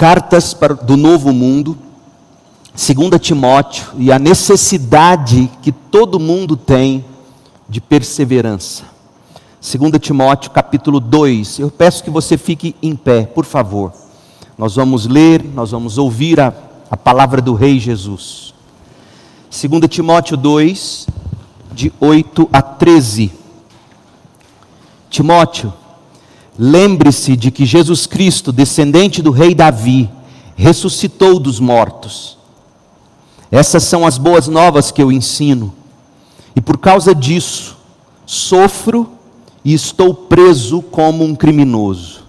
cartas do Novo Mundo, 2 Timóteo, e a necessidade que todo mundo tem de perseverança. 2 Timóteo capítulo 2. Eu peço que você fique em pé, por favor. Nós vamos ler, nós vamos ouvir a, a palavra do Rei Jesus. 2 Timóteo 2, de 8 a 13. Timóteo, lembre-se de que Jesus Cristo, descendente do rei Davi, ressuscitou dos mortos. Essas são as boas novas que eu ensino. E por causa disso, sofro e estou preso como um criminoso.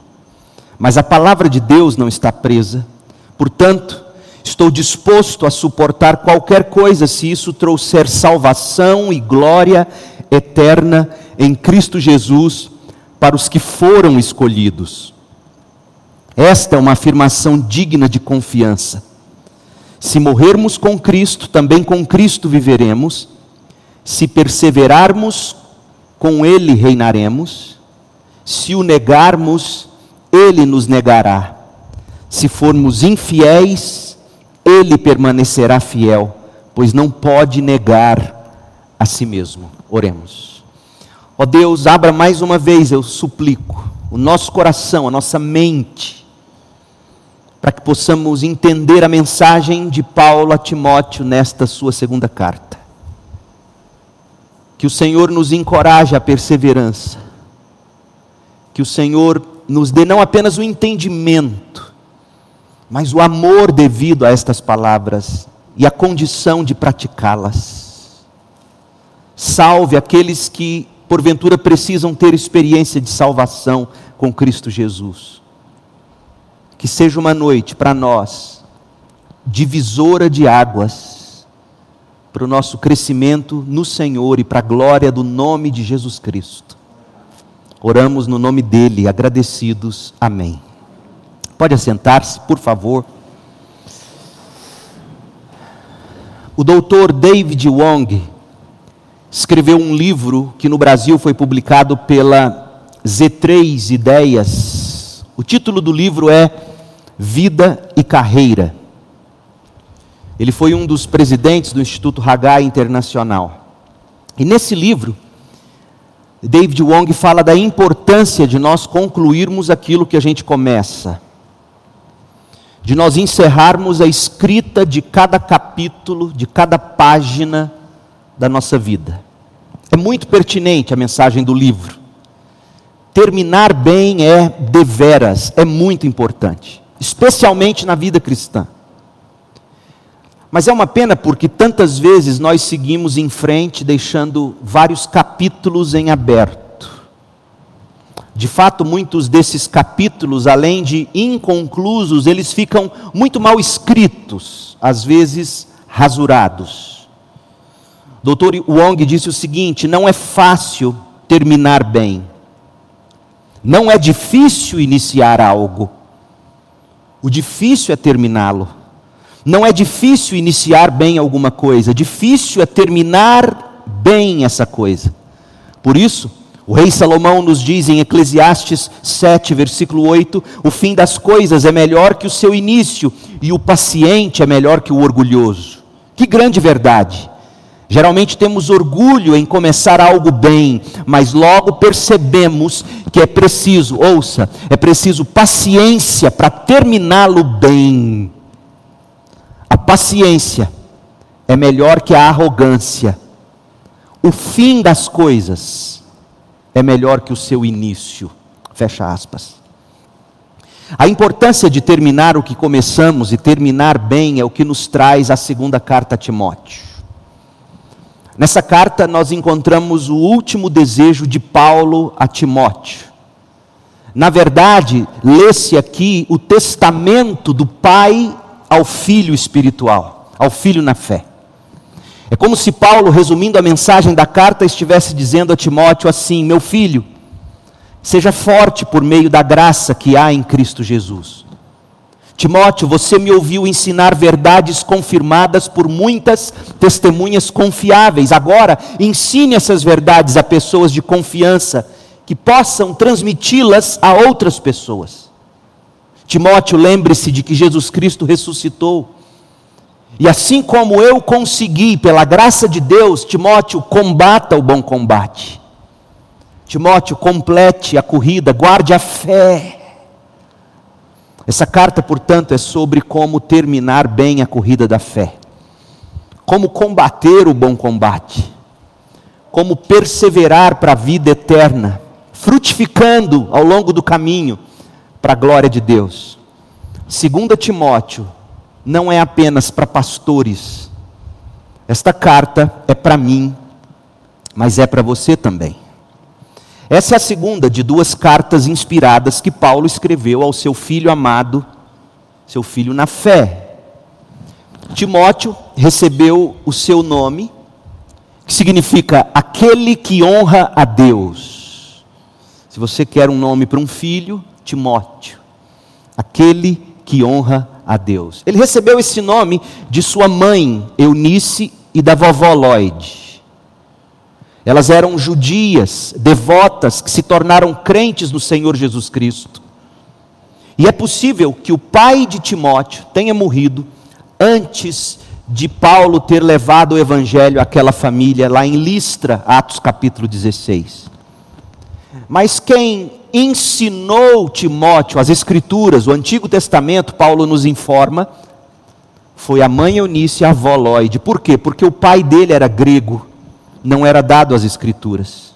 Mas a palavra de Deus não está presa, portanto, estou disposto a suportar qualquer coisa se isso trouxer salvação e glória eterna em Cristo Jesus para os que foram escolhidos. Esta é uma afirmação digna de confiança. Se morrermos com Cristo, também com Cristo viveremos. Se perseverarmos com ele reinaremos. Se o negarmos, ele nos negará. Se formos infiéis, ele permanecerá fiel, pois não pode negar a si mesmo. Oremos. Ó Deus, abra mais uma vez, eu suplico, o nosso coração, a nossa mente, para que possamos entender a mensagem de Paulo a Timóteo nesta sua segunda carta. Que o Senhor nos encoraje à perseverança. Que o Senhor nos dê não apenas o entendimento, mas o amor devido a estas palavras e a condição de praticá-las. Salve aqueles que, porventura, precisam ter experiência de salvação com Cristo Jesus. Que seja uma noite para nós, divisora de águas para o nosso crescimento no Senhor e para a glória do nome de Jesus Cristo. Oramos no nome dele, agradecidos. Amém. Pode assentar-se, por favor. O doutor David Wong escreveu um livro que no Brasil foi publicado pela Z3 Ideias. O título do livro é Vida e Carreira. Ele foi um dos presidentes do Instituto Hagai Internacional. E nesse livro, David Wong fala da importância de nós concluirmos aquilo que a gente começa, de nós encerrarmos a escrita de cada capítulo, de cada página da nossa vida. É muito pertinente a mensagem do livro. Terminar bem é deveras, é muito importante, especialmente na vida cristã. Mas é uma pena porque tantas vezes nós seguimos em frente, deixando vários capítulos em aberto. De fato, muitos desses capítulos, além de inconclusos, eles ficam muito mal escritos, às vezes rasurados. Dr. Wong disse o seguinte: não é fácil terminar bem, não é difícil iniciar algo, o difícil é terminá-lo. Não é difícil iniciar bem alguma coisa, difícil é terminar bem essa coisa. Por isso, o rei Salomão nos diz em Eclesiastes 7, versículo 8: o fim das coisas é melhor que o seu início, e o paciente é melhor que o orgulhoso. Que grande verdade! Geralmente temos orgulho em começar algo bem, mas logo percebemos que é preciso, ouça, é preciso paciência para terminá-lo bem. A paciência é melhor que a arrogância. O fim das coisas é melhor que o seu início. Fecha aspas. A importância de terminar o que começamos e terminar bem é o que nos traz a segunda carta a Timóteo. Nessa carta nós encontramos o último desejo de Paulo a Timóteo. Na verdade, lê-se aqui o testamento do pai ao filho espiritual, ao filho na fé. É como se Paulo, resumindo a mensagem da carta, estivesse dizendo a Timóteo assim: Meu filho, seja forte por meio da graça que há em Cristo Jesus. Timóteo, você me ouviu ensinar verdades confirmadas por muitas testemunhas confiáveis. Agora, ensine essas verdades a pessoas de confiança que possam transmiti-las a outras pessoas. Timóteo, lembre-se de que Jesus Cristo ressuscitou. E assim como eu consegui, pela graça de Deus, Timóteo, combata o bom combate. Timóteo, complete a corrida, guarde a fé. Essa carta, portanto, é sobre como terminar bem a corrida da fé, como combater o bom combate, como perseverar para a vida eterna, frutificando ao longo do caminho para a glória de Deus. Segunda Timóteo não é apenas para pastores. Esta carta é para mim, mas é para você também. Essa é a segunda de duas cartas inspiradas que Paulo escreveu ao seu filho amado, seu filho na fé. Timóteo recebeu o seu nome, que significa aquele que honra a Deus. Se você quer um nome para um filho, Timóteo, aquele que honra a Deus. Ele recebeu esse nome de sua mãe, Eunice, e da vovó Lloyd. Elas eram judias, devotas, que se tornaram crentes no Senhor Jesus Cristo. E é possível que o pai de Timóteo tenha morrido antes de Paulo ter levado o evangelho àquela família lá em Listra, Atos capítulo 16. Mas quem ensinou Timóteo as Escrituras, o Antigo Testamento, Paulo nos informa, foi a mãe Eunice e a avó Lloyd. Por quê? Porque o pai dele era grego não era dado às Escrituras.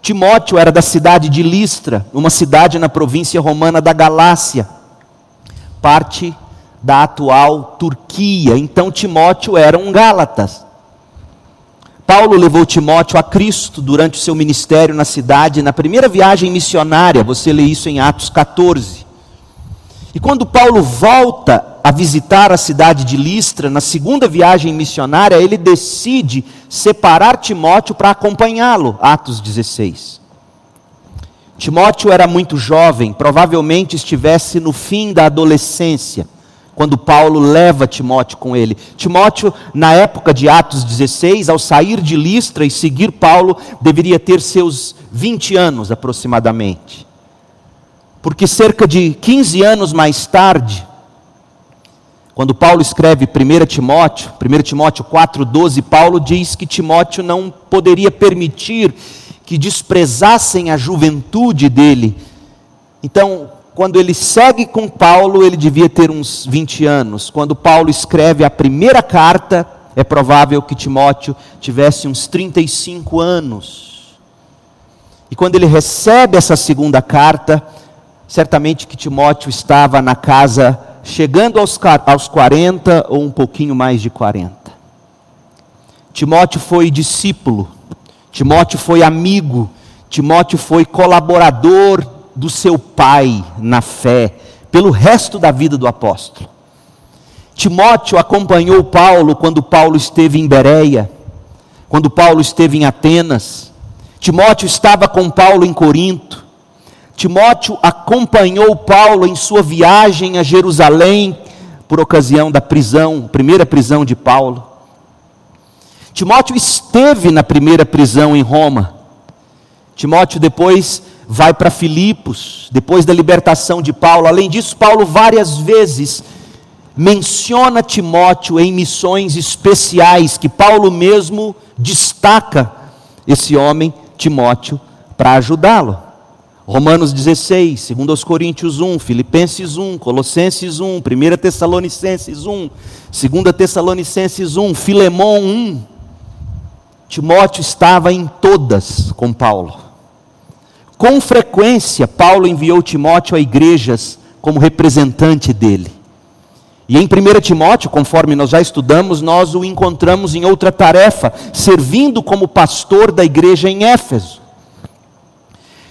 Timóteo era da cidade de Listra, uma cidade na província romana da Galácia, parte da atual Turquia. Então Timóteo era um Gálatas. Paulo levou Timóteo a Cristo durante o seu ministério na cidade, na primeira viagem missionária, você lê isso em Atos 14. E quando Paulo volta a visitar a cidade de Listra, na segunda viagem missionária, ele decide separar Timóteo para acompanhá-lo. Atos 16. Timóteo era muito jovem, provavelmente estivesse no fim da adolescência, quando Paulo leva Timóteo com ele. Timóteo, na época de Atos 16, ao sair de Listra e seguir Paulo, deveria ter seus 20 anos aproximadamente porque cerca de 15 anos mais tarde, quando Paulo escreve 1 Timóteo, 1 Timóteo 4,12, Paulo diz que Timóteo não poderia permitir que desprezassem a juventude dele. Então, quando ele segue com Paulo, ele devia ter uns 20 anos. Quando Paulo escreve a primeira carta, é provável que Timóteo tivesse uns 35 anos. E quando ele recebe essa segunda carta, Certamente que Timóteo estava na casa, chegando aos, aos 40 ou um pouquinho mais de 40. Timóteo foi discípulo, Timóteo foi amigo, Timóteo foi colaborador do seu pai na fé, pelo resto da vida do apóstolo. Timóteo acompanhou Paulo quando Paulo esteve em Bereia, quando Paulo esteve em Atenas. Timóteo estava com Paulo em Corinto. Timóteo acompanhou Paulo em sua viagem a Jerusalém por ocasião da prisão, primeira prisão de Paulo. Timóteo esteve na primeira prisão em Roma. Timóteo depois vai para Filipos, depois da libertação de Paulo. Além disso, Paulo várias vezes menciona Timóteo em missões especiais que Paulo mesmo destaca esse homem, Timóteo, para ajudá-lo. Romanos 16, 2 Coríntios 1, Filipenses 1, Colossenses 1, 1 Tessalonicenses 1, 2 Tessalonicenses 1, Filemão 1. Timóteo estava em todas com Paulo. Com frequência, Paulo enviou Timóteo a igrejas como representante dele. E em 1 Timóteo, conforme nós já estudamos, nós o encontramos em outra tarefa, servindo como pastor da igreja em Éfeso.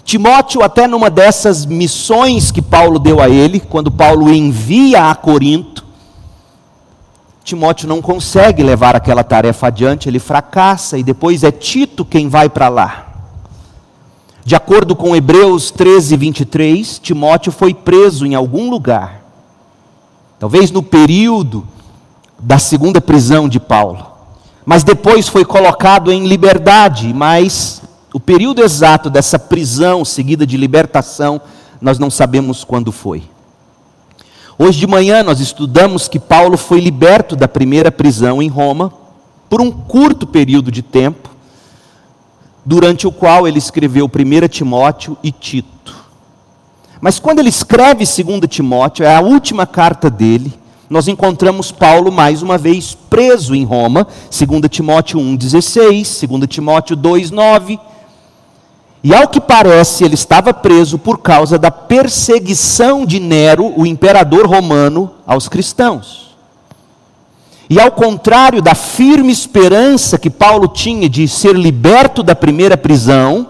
Timóteo, até numa dessas missões que Paulo deu a ele, quando Paulo envia a Corinto, Timóteo não consegue levar aquela tarefa adiante, ele fracassa e depois é Tito quem vai para lá. De acordo com Hebreus 13, 23, Timóteo foi preso em algum lugar, talvez no período da segunda prisão de Paulo, mas depois foi colocado em liberdade, mas o período exato dessa prisão seguida de libertação, nós não sabemos quando foi. Hoje de manhã nós estudamos que Paulo foi liberto da primeira prisão em Roma por um curto período de tempo, durante o qual ele escreveu 1 Timóteo e Tito. Mas quando ele escreve 2 Timóteo, é a última carta dele, nós encontramos Paulo mais uma vez preso em Roma, 2 Timóteo 1,16, 2 Timóteo 2,9. E ao que parece, ele estava preso por causa da perseguição de Nero, o imperador romano, aos cristãos. E ao contrário da firme esperança que Paulo tinha de ser liberto da primeira prisão,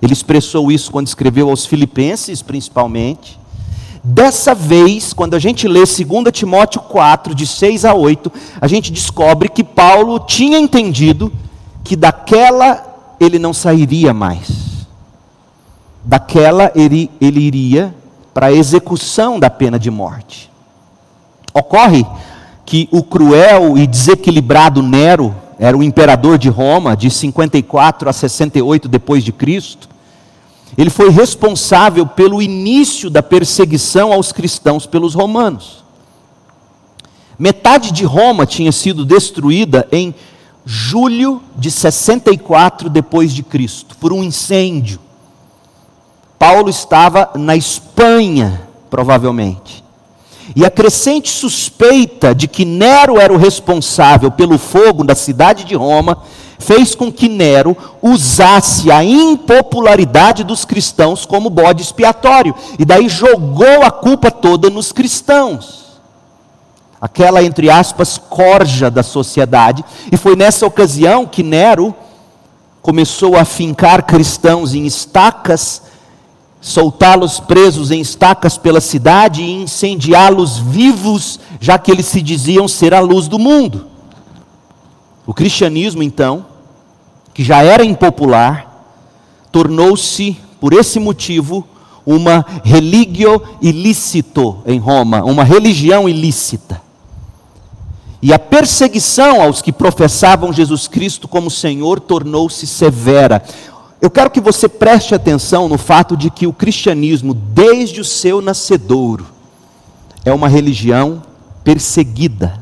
ele expressou isso quando escreveu aos Filipenses, principalmente. Dessa vez, quando a gente lê 2 Timóteo 4, de 6 a 8, a gente descobre que Paulo tinha entendido que daquela ele não sairia mais daquela ele, ele iria para a execução da pena de morte. Ocorre que o cruel e desequilibrado Nero era o imperador de Roma de 54 a 68 depois de Cristo. Ele foi responsável pelo início da perseguição aos cristãos pelos romanos. Metade de Roma tinha sido destruída em julho de 64 depois de Cristo por um incêndio. Paulo estava na Espanha, provavelmente. E a crescente suspeita de que Nero era o responsável pelo fogo da cidade de Roma fez com que Nero usasse a impopularidade dos cristãos como bode expiatório, e daí jogou a culpa toda nos cristãos. Aquela, entre aspas, corja da sociedade, e foi nessa ocasião que Nero começou a fincar cristãos em estacas soltá-los presos em estacas pela cidade e incendiá-los vivos, já que eles se diziam ser a luz do mundo. O cristianismo, então, que já era impopular, tornou-se, por esse motivo, uma religio ilícito em Roma, uma religião ilícita. E a perseguição aos que professavam Jesus Cristo como Senhor tornou-se severa. Eu quero que você preste atenção no fato de que o cristianismo, desde o seu nascedouro, é uma religião perseguida.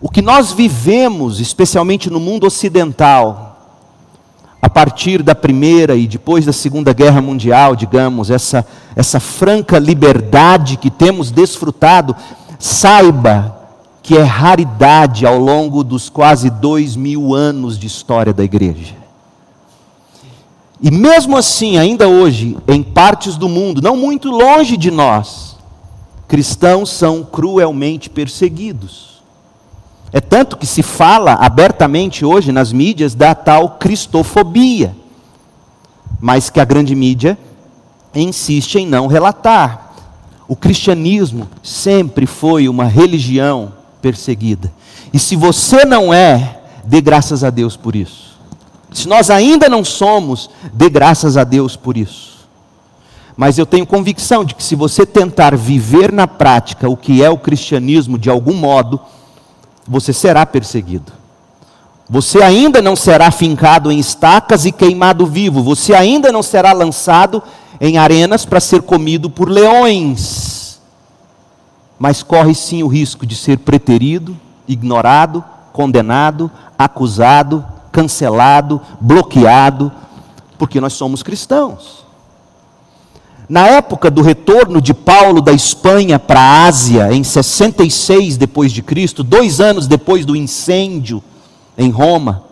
O que nós vivemos, especialmente no mundo ocidental, a partir da primeira e depois da segunda guerra mundial, digamos, essa, essa franca liberdade que temos desfrutado, saiba que é raridade ao longo dos quase dois mil anos de história da igreja. E mesmo assim, ainda hoje, em partes do mundo, não muito longe de nós, cristãos são cruelmente perseguidos. É tanto que se fala abertamente hoje nas mídias da tal cristofobia, mas que a grande mídia insiste em não relatar. O cristianismo sempre foi uma religião perseguida. E se você não é, dê graças a Deus por isso. Se nós ainda não somos, dê graças a Deus por isso. Mas eu tenho convicção de que se você tentar viver na prática o que é o cristianismo de algum modo, você será perseguido. Você ainda não será fincado em estacas e queimado vivo. Você ainda não será lançado em arenas para ser comido por leões. Mas corre sim o risco de ser preterido, ignorado, condenado, acusado, cancelado, bloqueado, porque nós somos cristãos. Na época do retorno de Paulo da Espanha para a Ásia, em 66 depois de Cristo, dois anos depois do incêndio em Roma,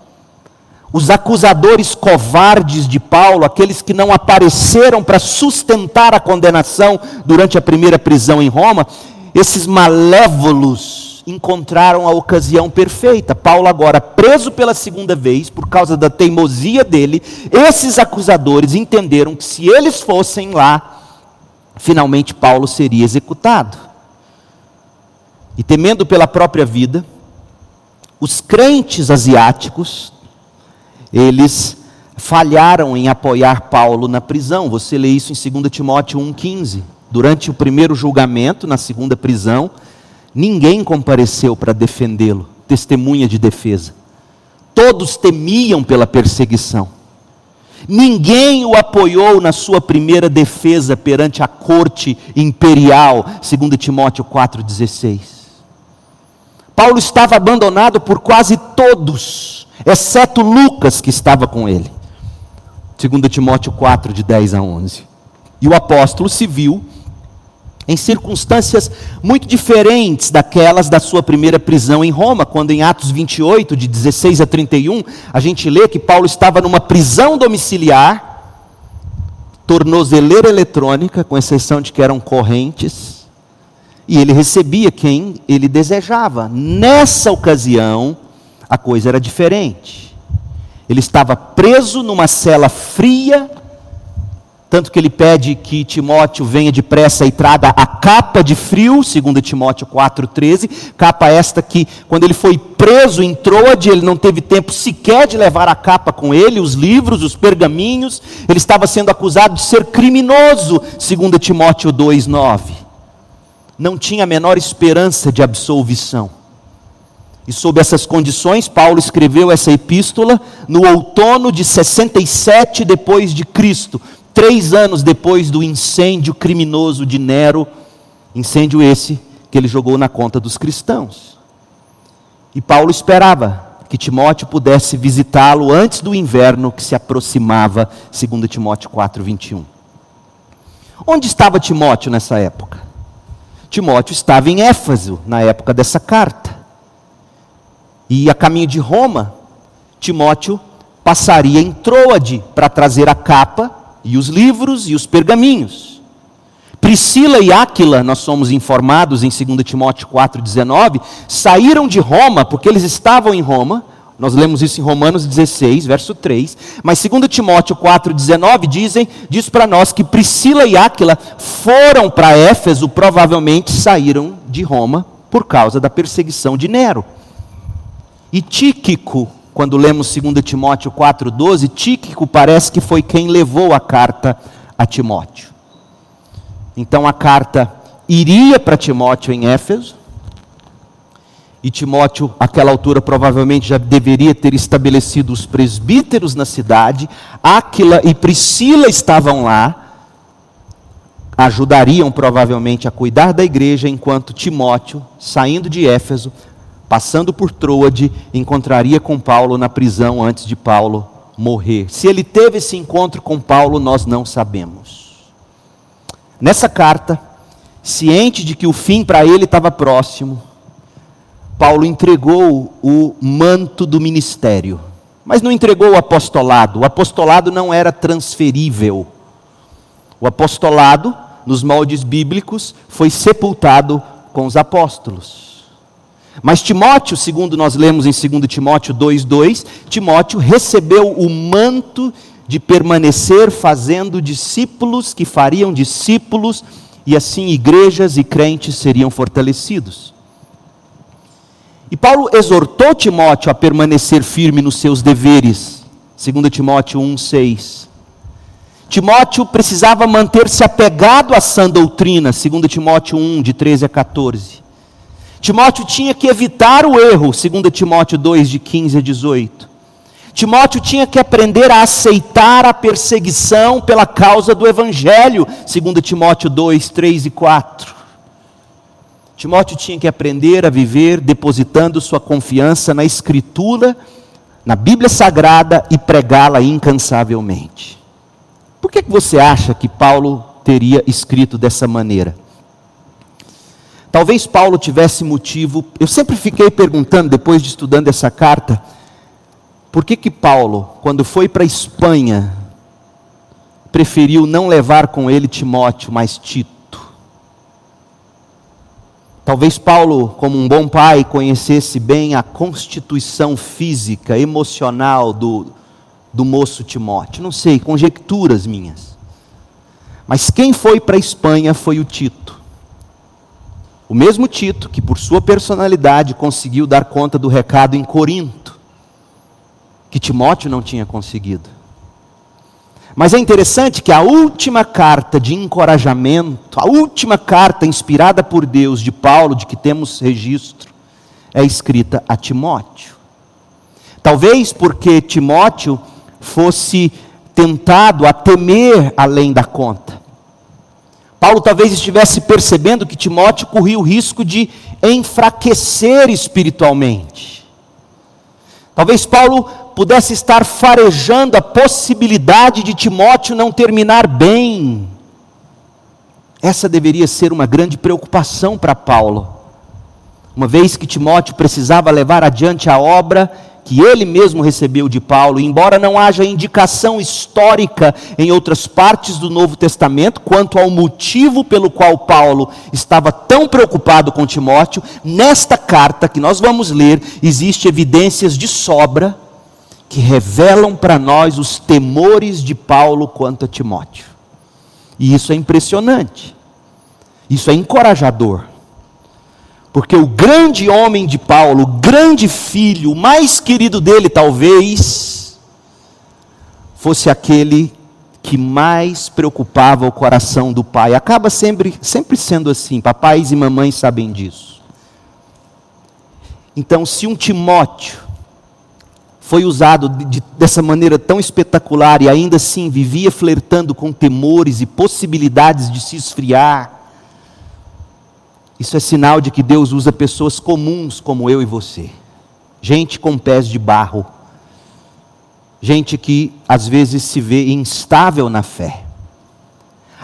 os acusadores covardes de Paulo, aqueles que não apareceram para sustentar a condenação durante a primeira prisão em Roma, esses malévolos encontraram a ocasião perfeita. Paulo, agora preso pela segunda vez, por causa da teimosia dele, esses acusadores entenderam que se eles fossem lá, finalmente Paulo seria executado. E temendo pela própria vida, os crentes asiáticos, eles falharam em apoiar Paulo na prisão. Você lê isso em 2 Timóteo 1,15. Durante o primeiro julgamento, na segunda prisão, Ninguém compareceu para defendê-lo, testemunha de defesa. Todos temiam pela perseguição. Ninguém o apoiou na sua primeira defesa perante a corte imperial, segundo Timóteo 4:16. Paulo estava abandonado por quase todos, exceto Lucas que estava com ele. Segundo Timóteo 4 de 10 a 11. E o apóstolo se viu em circunstâncias muito diferentes daquelas da sua primeira prisão em Roma, quando em Atos 28, de 16 a 31, a gente lê que Paulo estava numa prisão domiciliar, tornozeleira eletrônica, com exceção de que eram correntes, e ele recebia quem ele desejava. Nessa ocasião, a coisa era diferente. Ele estava preso numa cela fria, tanto que ele pede que Timóteo venha depressa e traga a capa de frio, segundo Timóteo 4,13, capa esta que, quando ele foi preso em Troade, ele não teve tempo sequer de levar a capa com ele, os livros, os pergaminhos, ele estava sendo acusado de ser criminoso, segundo Timóteo 2,9. Não tinha a menor esperança de absolvição. E sob essas condições, Paulo escreveu essa epístola no outono de 67 depois de Cristo, três anos depois do incêndio criminoso de Nero, incêndio esse que ele jogou na conta dos cristãos. E Paulo esperava que Timóteo pudesse visitá-lo antes do inverno que se aproximava, segundo Timóteo 4:21. Onde estava Timóteo nessa época? Timóteo estava em Éfaso na época dessa carta. E a caminho de Roma, Timóteo passaria em Troade para trazer a capa e os livros e os pergaminhos. Priscila e Áquila, nós somos informados em 2 Timóteo 4,19, saíram de Roma, porque eles estavam em Roma, nós lemos isso em Romanos 16, verso 3, mas 2 Timóteo 4,19 dizem, diz para nós que Priscila e Áquila foram para Éfeso, provavelmente saíram de Roma por causa da perseguição de Nero. E Tíquico, quando lemos 2 Timóteo 4,12, Tíquico parece que foi quem levou a carta a Timóteo. Então a carta iria para Timóteo em Éfeso, e Timóteo, àquela altura, provavelmente já deveria ter estabelecido os presbíteros na cidade. Áquila e Priscila estavam lá, ajudariam provavelmente a cuidar da igreja, enquanto Timóteo, saindo de Éfeso, passando por Troade, encontraria com Paulo na prisão antes de Paulo morrer. Se ele teve esse encontro com Paulo, nós não sabemos. Nessa carta, ciente de que o fim para ele estava próximo, Paulo entregou o manto do ministério, mas não entregou o apostolado. O apostolado não era transferível. O apostolado, nos moldes bíblicos, foi sepultado com os apóstolos. Mas Timóteo, segundo nós lemos em 2 Timóteo 2,2, Timóteo recebeu o manto de permanecer fazendo discípulos que fariam discípulos, e assim igrejas e crentes seriam fortalecidos. E Paulo exortou Timóteo a permanecer firme nos seus deveres, 2 Timóteo 1,6. Timóteo precisava manter-se apegado à sã doutrina, 2 Timóteo 1, de 13 a 14. Timóteo tinha que evitar o erro, 2 Timóteo 2, de 15 a 18. Timóteo tinha que aprender a aceitar a perseguição pela causa do Evangelho, 2 Timóteo 2, 3 e 4. Timóteo tinha que aprender a viver depositando sua confiança na Escritura, na Bíblia Sagrada e pregá-la incansavelmente. Por que você acha que Paulo teria escrito dessa maneira? Talvez Paulo tivesse motivo. Eu sempre fiquei perguntando, depois de estudando essa carta, por que que Paulo, quando foi para a Espanha, preferiu não levar com ele Timóteo, mas Tito? Talvez Paulo, como um bom pai, conhecesse bem a constituição física, emocional do, do moço Timóteo. Não sei, conjecturas minhas. Mas quem foi para a Espanha foi o Tito. O mesmo Tito que, por sua personalidade, conseguiu dar conta do recado em Corinto, que Timóteo não tinha conseguido. Mas é interessante que a última carta de encorajamento, a última carta inspirada por Deus de Paulo, de que temos registro, é escrita a Timóteo. Talvez porque Timóteo fosse tentado a temer além da conta. Paulo talvez estivesse percebendo que Timóteo corria o risco de enfraquecer espiritualmente. Talvez Paulo pudesse estar farejando a possibilidade de Timóteo não terminar bem. Essa deveria ser uma grande preocupação para Paulo. Uma vez que Timóteo precisava levar adiante a obra que ele mesmo recebeu de Paulo, embora não haja indicação histórica em outras partes do Novo Testamento quanto ao motivo pelo qual Paulo estava tão preocupado com Timóteo, nesta carta que nós vamos ler, existe evidências de sobra que revelam para nós os temores de Paulo quanto a Timóteo. E isso é impressionante. Isso é encorajador. Porque o grande homem de Paulo, o grande filho, o mais querido dele talvez, fosse aquele que mais preocupava o coração do pai. Acaba sempre, sempre sendo assim, papais e mamães sabem disso. Então, se um Timóteo foi usado de, de, dessa maneira tão espetacular e ainda assim vivia flertando com temores e possibilidades de se esfriar, isso é sinal de que Deus usa pessoas comuns como eu e você. Gente com pés de barro. Gente que às vezes se vê instável na fé.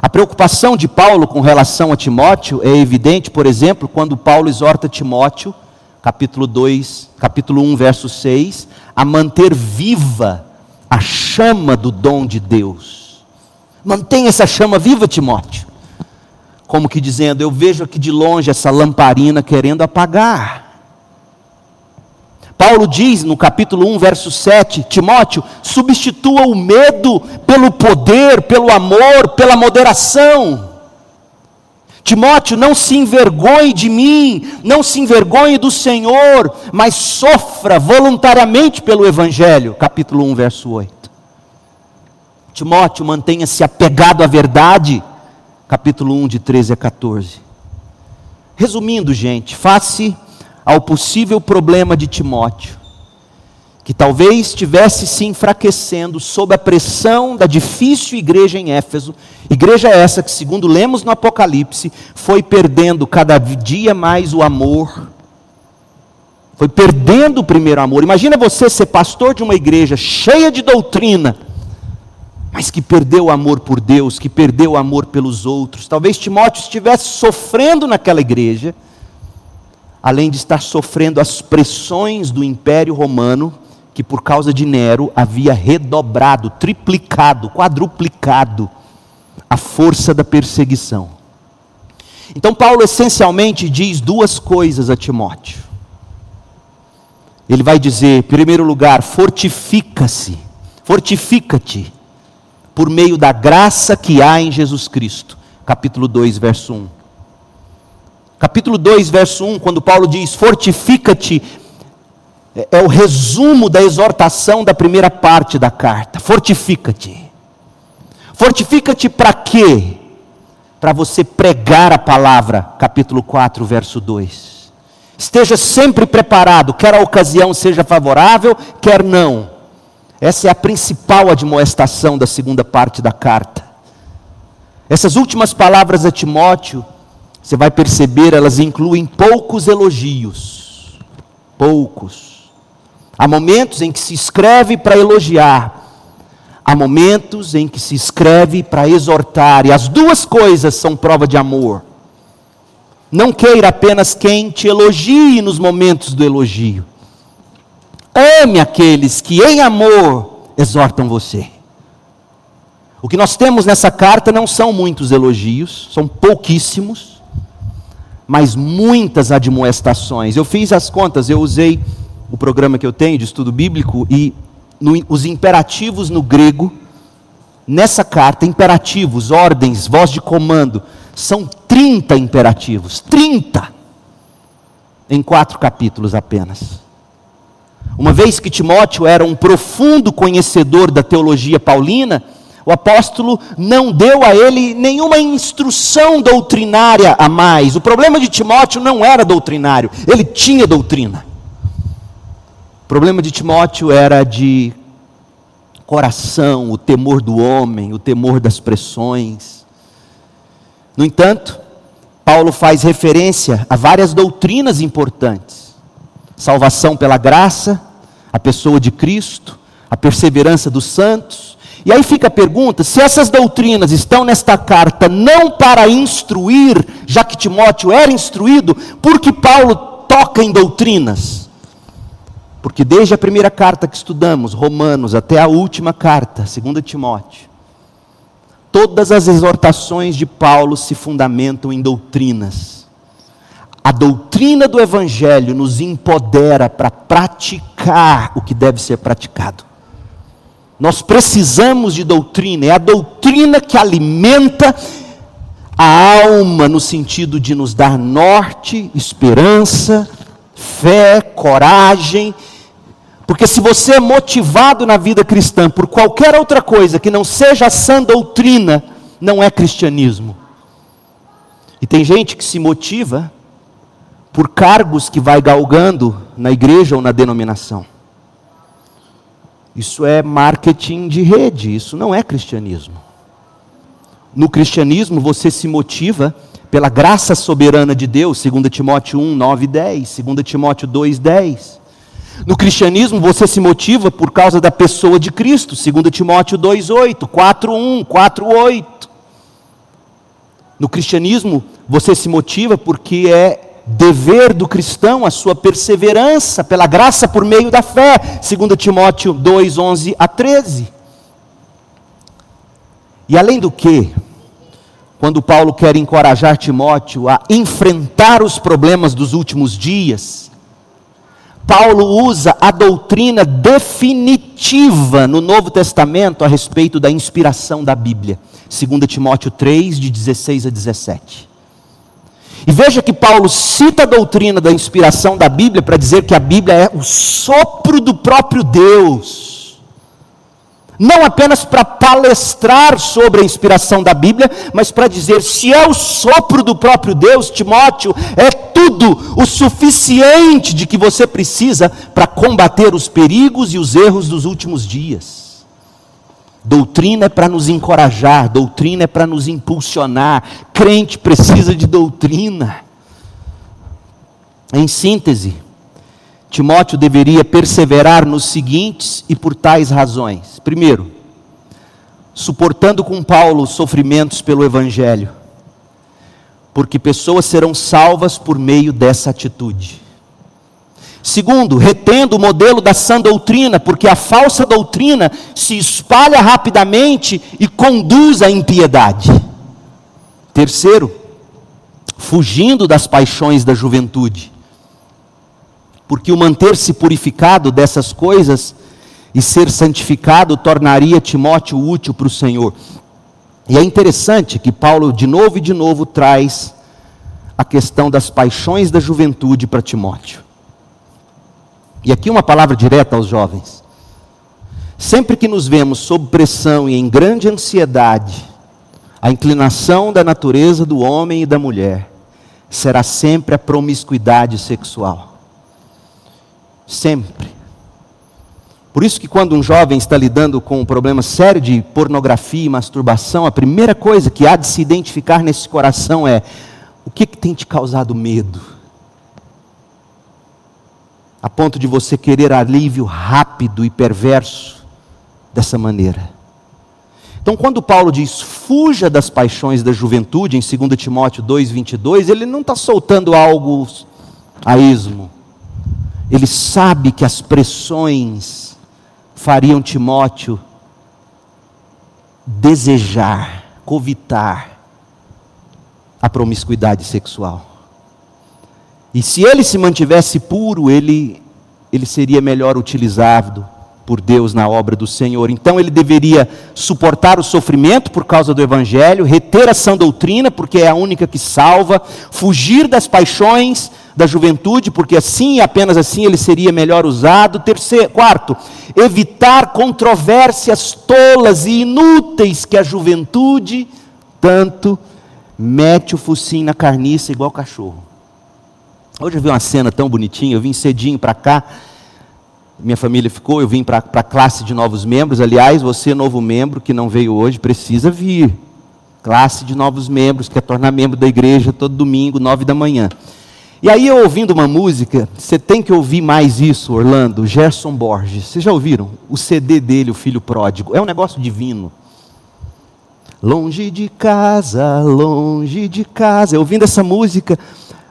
A preocupação de Paulo com relação a Timóteo é evidente, por exemplo, quando Paulo exorta Timóteo, capítulo 2, capítulo 1, verso 6, a manter viva a chama do dom de Deus. Mantenha essa chama viva, Timóteo como que dizendo: Eu vejo aqui de longe essa lamparina querendo apagar. Paulo diz no capítulo 1, verso 7, Timóteo, substitua o medo pelo poder, pelo amor, pela moderação. Timóteo, não se envergonhe de mim, não se envergonhe do Senhor, mas sofra voluntariamente pelo Evangelho. Capítulo 1, verso 8. Timóteo, mantenha-se apegado à verdade capítulo 1, de 13 a 14. Resumindo, gente, face ao possível problema de Timóteo, que talvez estivesse se enfraquecendo sob a pressão da difícil igreja em Éfeso, igreja essa que, segundo lemos no Apocalipse, foi perdendo cada dia mais o amor, foi perdendo o primeiro amor. Imagina você ser pastor de uma igreja cheia de doutrina, mas que perdeu o amor por Deus, que perdeu o amor pelos outros. Talvez Timóteo estivesse sofrendo naquela igreja, além de estar sofrendo as pressões do Império Romano, que por causa de Nero havia redobrado, triplicado, quadruplicado a força da perseguição. Então, Paulo essencialmente diz duas coisas a Timóteo. Ele vai dizer, em primeiro lugar, fortifica-se, fortifica-te por meio da graça que há em Jesus Cristo. Capítulo 2, verso 1. Capítulo 2, verso 1, quando Paulo diz: Fortifica-te, é, é o resumo da exortação da primeira parte da carta. Fortifica-te. Fortifica-te para quê? Para você pregar a palavra. Capítulo 4, verso 2. Esteja sempre preparado, quer a ocasião seja favorável, quer não essa é a principal admoestação da segunda parte da carta. Essas últimas palavras a Timóteo, você vai perceber, elas incluem poucos elogios. Poucos. Há momentos em que se escreve para elogiar, há momentos em que se escreve para exortar, e as duas coisas são prova de amor. Não queira apenas quem te elogie nos momentos do elogio Ame aqueles que em amor exortam você. O que nós temos nessa carta não são muitos elogios, são pouquíssimos, mas muitas admoestações. Eu fiz as contas, eu usei o programa que eu tenho de estudo bíblico e no, os imperativos no grego, nessa carta, imperativos, ordens, voz de comando, são 30 imperativos. 30! Em quatro capítulos apenas. Uma vez que Timóteo era um profundo conhecedor da teologia paulina, o apóstolo não deu a ele nenhuma instrução doutrinária a mais. O problema de Timóteo não era doutrinário, ele tinha doutrina. O problema de Timóteo era de coração, o temor do homem, o temor das pressões. No entanto, Paulo faz referência a várias doutrinas importantes: salvação pela graça, a pessoa de Cristo, a perseverança dos santos. E aí fica a pergunta: se essas doutrinas estão nesta carta não para instruir, já que Timóteo era instruído, por que Paulo toca em doutrinas? Porque desde a primeira carta que estudamos, Romanos, até a última carta, 2 Timóteo, todas as exortações de Paulo se fundamentam em doutrinas. A doutrina do Evangelho nos empodera para praticar o que deve ser praticado. Nós precisamos de doutrina, é a doutrina que alimenta a alma no sentido de nos dar norte, esperança, fé, coragem. Porque se você é motivado na vida cristã por qualquer outra coisa que não seja a sã doutrina, não é cristianismo. E tem gente que se motiva por cargos que vai galgando na igreja ou na denominação. Isso é marketing de rede, isso não é cristianismo. No cristianismo você se motiva pela graça soberana de Deus, 2 Timóteo 1, 9 e 10, 2 Timóteo 2, 10. No cristianismo você se motiva por causa da pessoa de Cristo, 2 Timóteo 2, 8, 4, 1, 4, 8. No cristianismo você se motiva porque é dever do cristão a sua perseverança pela graça por meio da fé, 2 Timóteo 2, 11 a 13. E além do que, quando Paulo quer encorajar Timóteo a enfrentar os problemas dos últimos dias, Paulo usa a doutrina definitiva no Novo Testamento a respeito da inspiração da Bíblia, 2 Timóteo 3, de 16 a 17. E veja que Paulo cita a doutrina da inspiração da Bíblia para dizer que a Bíblia é o sopro do próprio Deus. Não apenas para palestrar sobre a inspiração da Bíblia, mas para dizer: se é o sopro do próprio Deus, Timóteo, é tudo o suficiente de que você precisa para combater os perigos e os erros dos últimos dias. Doutrina é para nos encorajar, doutrina é para nos impulsionar. Crente precisa de doutrina. Em síntese, Timóteo deveria perseverar nos seguintes e por tais razões. Primeiro, suportando com Paulo os sofrimentos pelo Evangelho, porque pessoas serão salvas por meio dessa atitude. Segundo, retendo o modelo da sã doutrina, porque a falsa doutrina se espalha rapidamente e conduz à impiedade. Terceiro, fugindo das paixões da juventude, porque o manter-se purificado dessas coisas e ser santificado tornaria Timóteo útil para o Senhor. E é interessante que Paulo, de novo e de novo, traz a questão das paixões da juventude para Timóteo. E aqui uma palavra direta aos jovens. Sempre que nos vemos sob pressão e em grande ansiedade, a inclinação da natureza do homem e da mulher será sempre a promiscuidade sexual. Sempre. Por isso que quando um jovem está lidando com um problema sério de pornografia e masturbação, a primeira coisa que há de se identificar nesse coração é: o que, que tem te causado medo? A ponto de você querer alívio rápido e perverso dessa maneira. Então, quando Paulo diz fuja das paixões da juventude, em 2 Timóteo 2,22, ele não está soltando algo a esmo. Ele sabe que as pressões fariam Timóteo desejar, covitar a promiscuidade sexual. E se ele se mantivesse puro, ele, ele seria melhor utilizado por Deus na obra do Senhor. Então ele deveria suportar o sofrimento por causa do Evangelho, reter a sã doutrina, porque é a única que salva, fugir das paixões da juventude, porque assim e apenas assim ele seria melhor usado. Terceiro, quarto, evitar controvérsias tolas e inúteis que a juventude tanto mete o focinho na carniça igual cachorro. Hoje eu vi uma cena tão bonitinha, eu vim cedinho para cá. minha família ficou, eu vim para a classe de novos membros. Aliás, você, novo membro que não veio hoje, precisa vir. Classe de novos membros, quer tornar membro da igreja todo domingo, nove da manhã. E aí, eu ouvindo uma música, você tem que ouvir mais isso, Orlando, Gerson Borges. Vocês já ouviram? O CD dele, O Filho Pródigo. É um negócio divino. Longe de casa, longe de casa. Eu ouvindo essa música,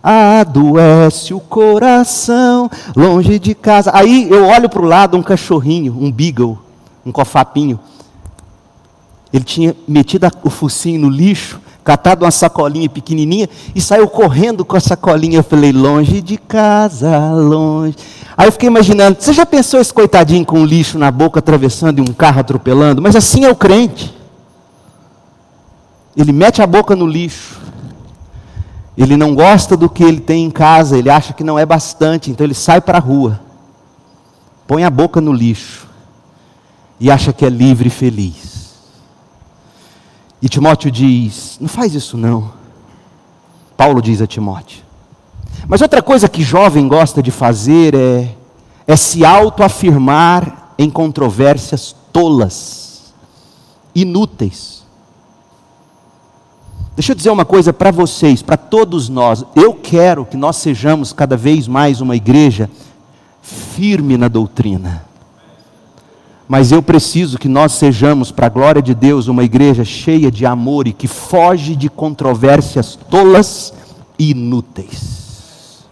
adoece o coração, longe de casa. Aí eu olho para o lado um cachorrinho, um beagle, um cofapinho. Ele tinha metido o focinho no lixo, catado uma sacolinha pequenininha e saiu correndo com a sacolinha. Eu falei, longe de casa, longe. Aí eu fiquei imaginando, você já pensou esse coitadinho com um lixo na boca atravessando e um carro atropelando? Mas assim é o crente. Ele mete a boca no lixo, ele não gosta do que ele tem em casa, ele acha que não é bastante, então ele sai para a rua, põe a boca no lixo e acha que é livre e feliz. E Timóteo diz: não faz isso não. Paulo diz a Timóteo. Mas outra coisa que jovem gosta de fazer é, é se autoafirmar em controvérsias tolas, inúteis. Deixa eu dizer uma coisa para vocês, para todos nós. Eu quero que nós sejamos cada vez mais uma igreja firme na doutrina. Mas eu preciso que nós sejamos, para a glória de Deus, uma igreja cheia de amor e que foge de controvérsias tolas e inúteis.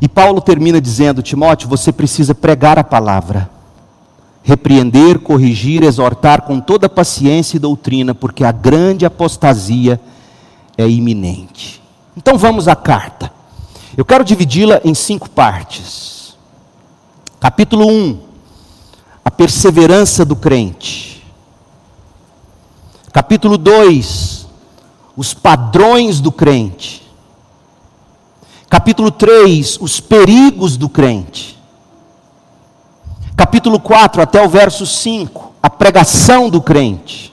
E Paulo termina dizendo: Timóteo, você precisa pregar a palavra repreender, corrigir, exortar com toda paciência e doutrina, porque a grande apostasia é iminente. Então vamos à carta. Eu quero dividi-la em cinco partes. Capítulo 1: A perseverança do crente. Capítulo 2: Os padrões do crente. Capítulo 3: Os perigos do crente capítulo 4 até o verso 5, a pregação do crente.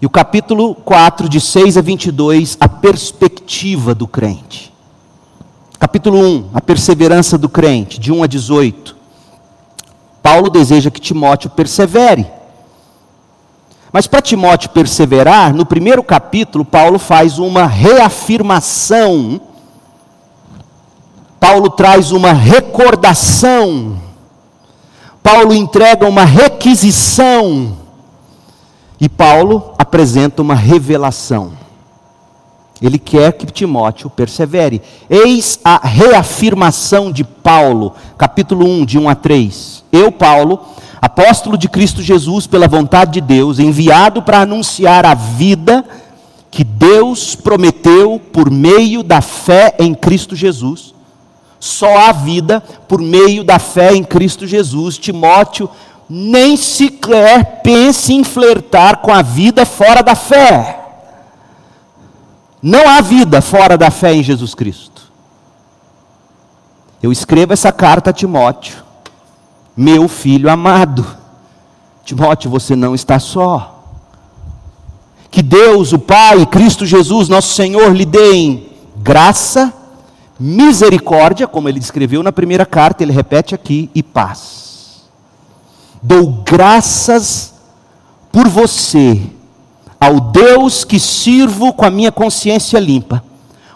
E o capítulo 4, de 6 a 22, a perspectiva do crente. Capítulo 1, a perseverança do crente, de 1 a 18. Paulo deseja que Timóteo persevere. Mas para Timóteo perseverar, no primeiro capítulo, Paulo faz uma reafirmação. Paulo traz uma recordação Paulo entrega uma requisição e Paulo apresenta uma revelação. Ele quer que Timóteo persevere. Eis a reafirmação de Paulo, capítulo 1, de 1 a 3. Eu, Paulo, apóstolo de Cristo Jesus, pela vontade de Deus, enviado para anunciar a vida que Deus prometeu por meio da fé em Cristo Jesus só há vida por meio da fé em Cristo Jesus. Timóteo, nem sequer pense em flertar com a vida fora da fé. Não há vida fora da fé em Jesus Cristo. Eu escrevo essa carta a Timóteo, meu filho amado. Timóteo, você não está só. Que Deus, o Pai, Cristo Jesus, nosso Senhor, lhe deem graça misericórdia, como ele descreveu na primeira carta, ele repete aqui, e paz. Dou graças por você, ao Deus que sirvo com a minha consciência limpa,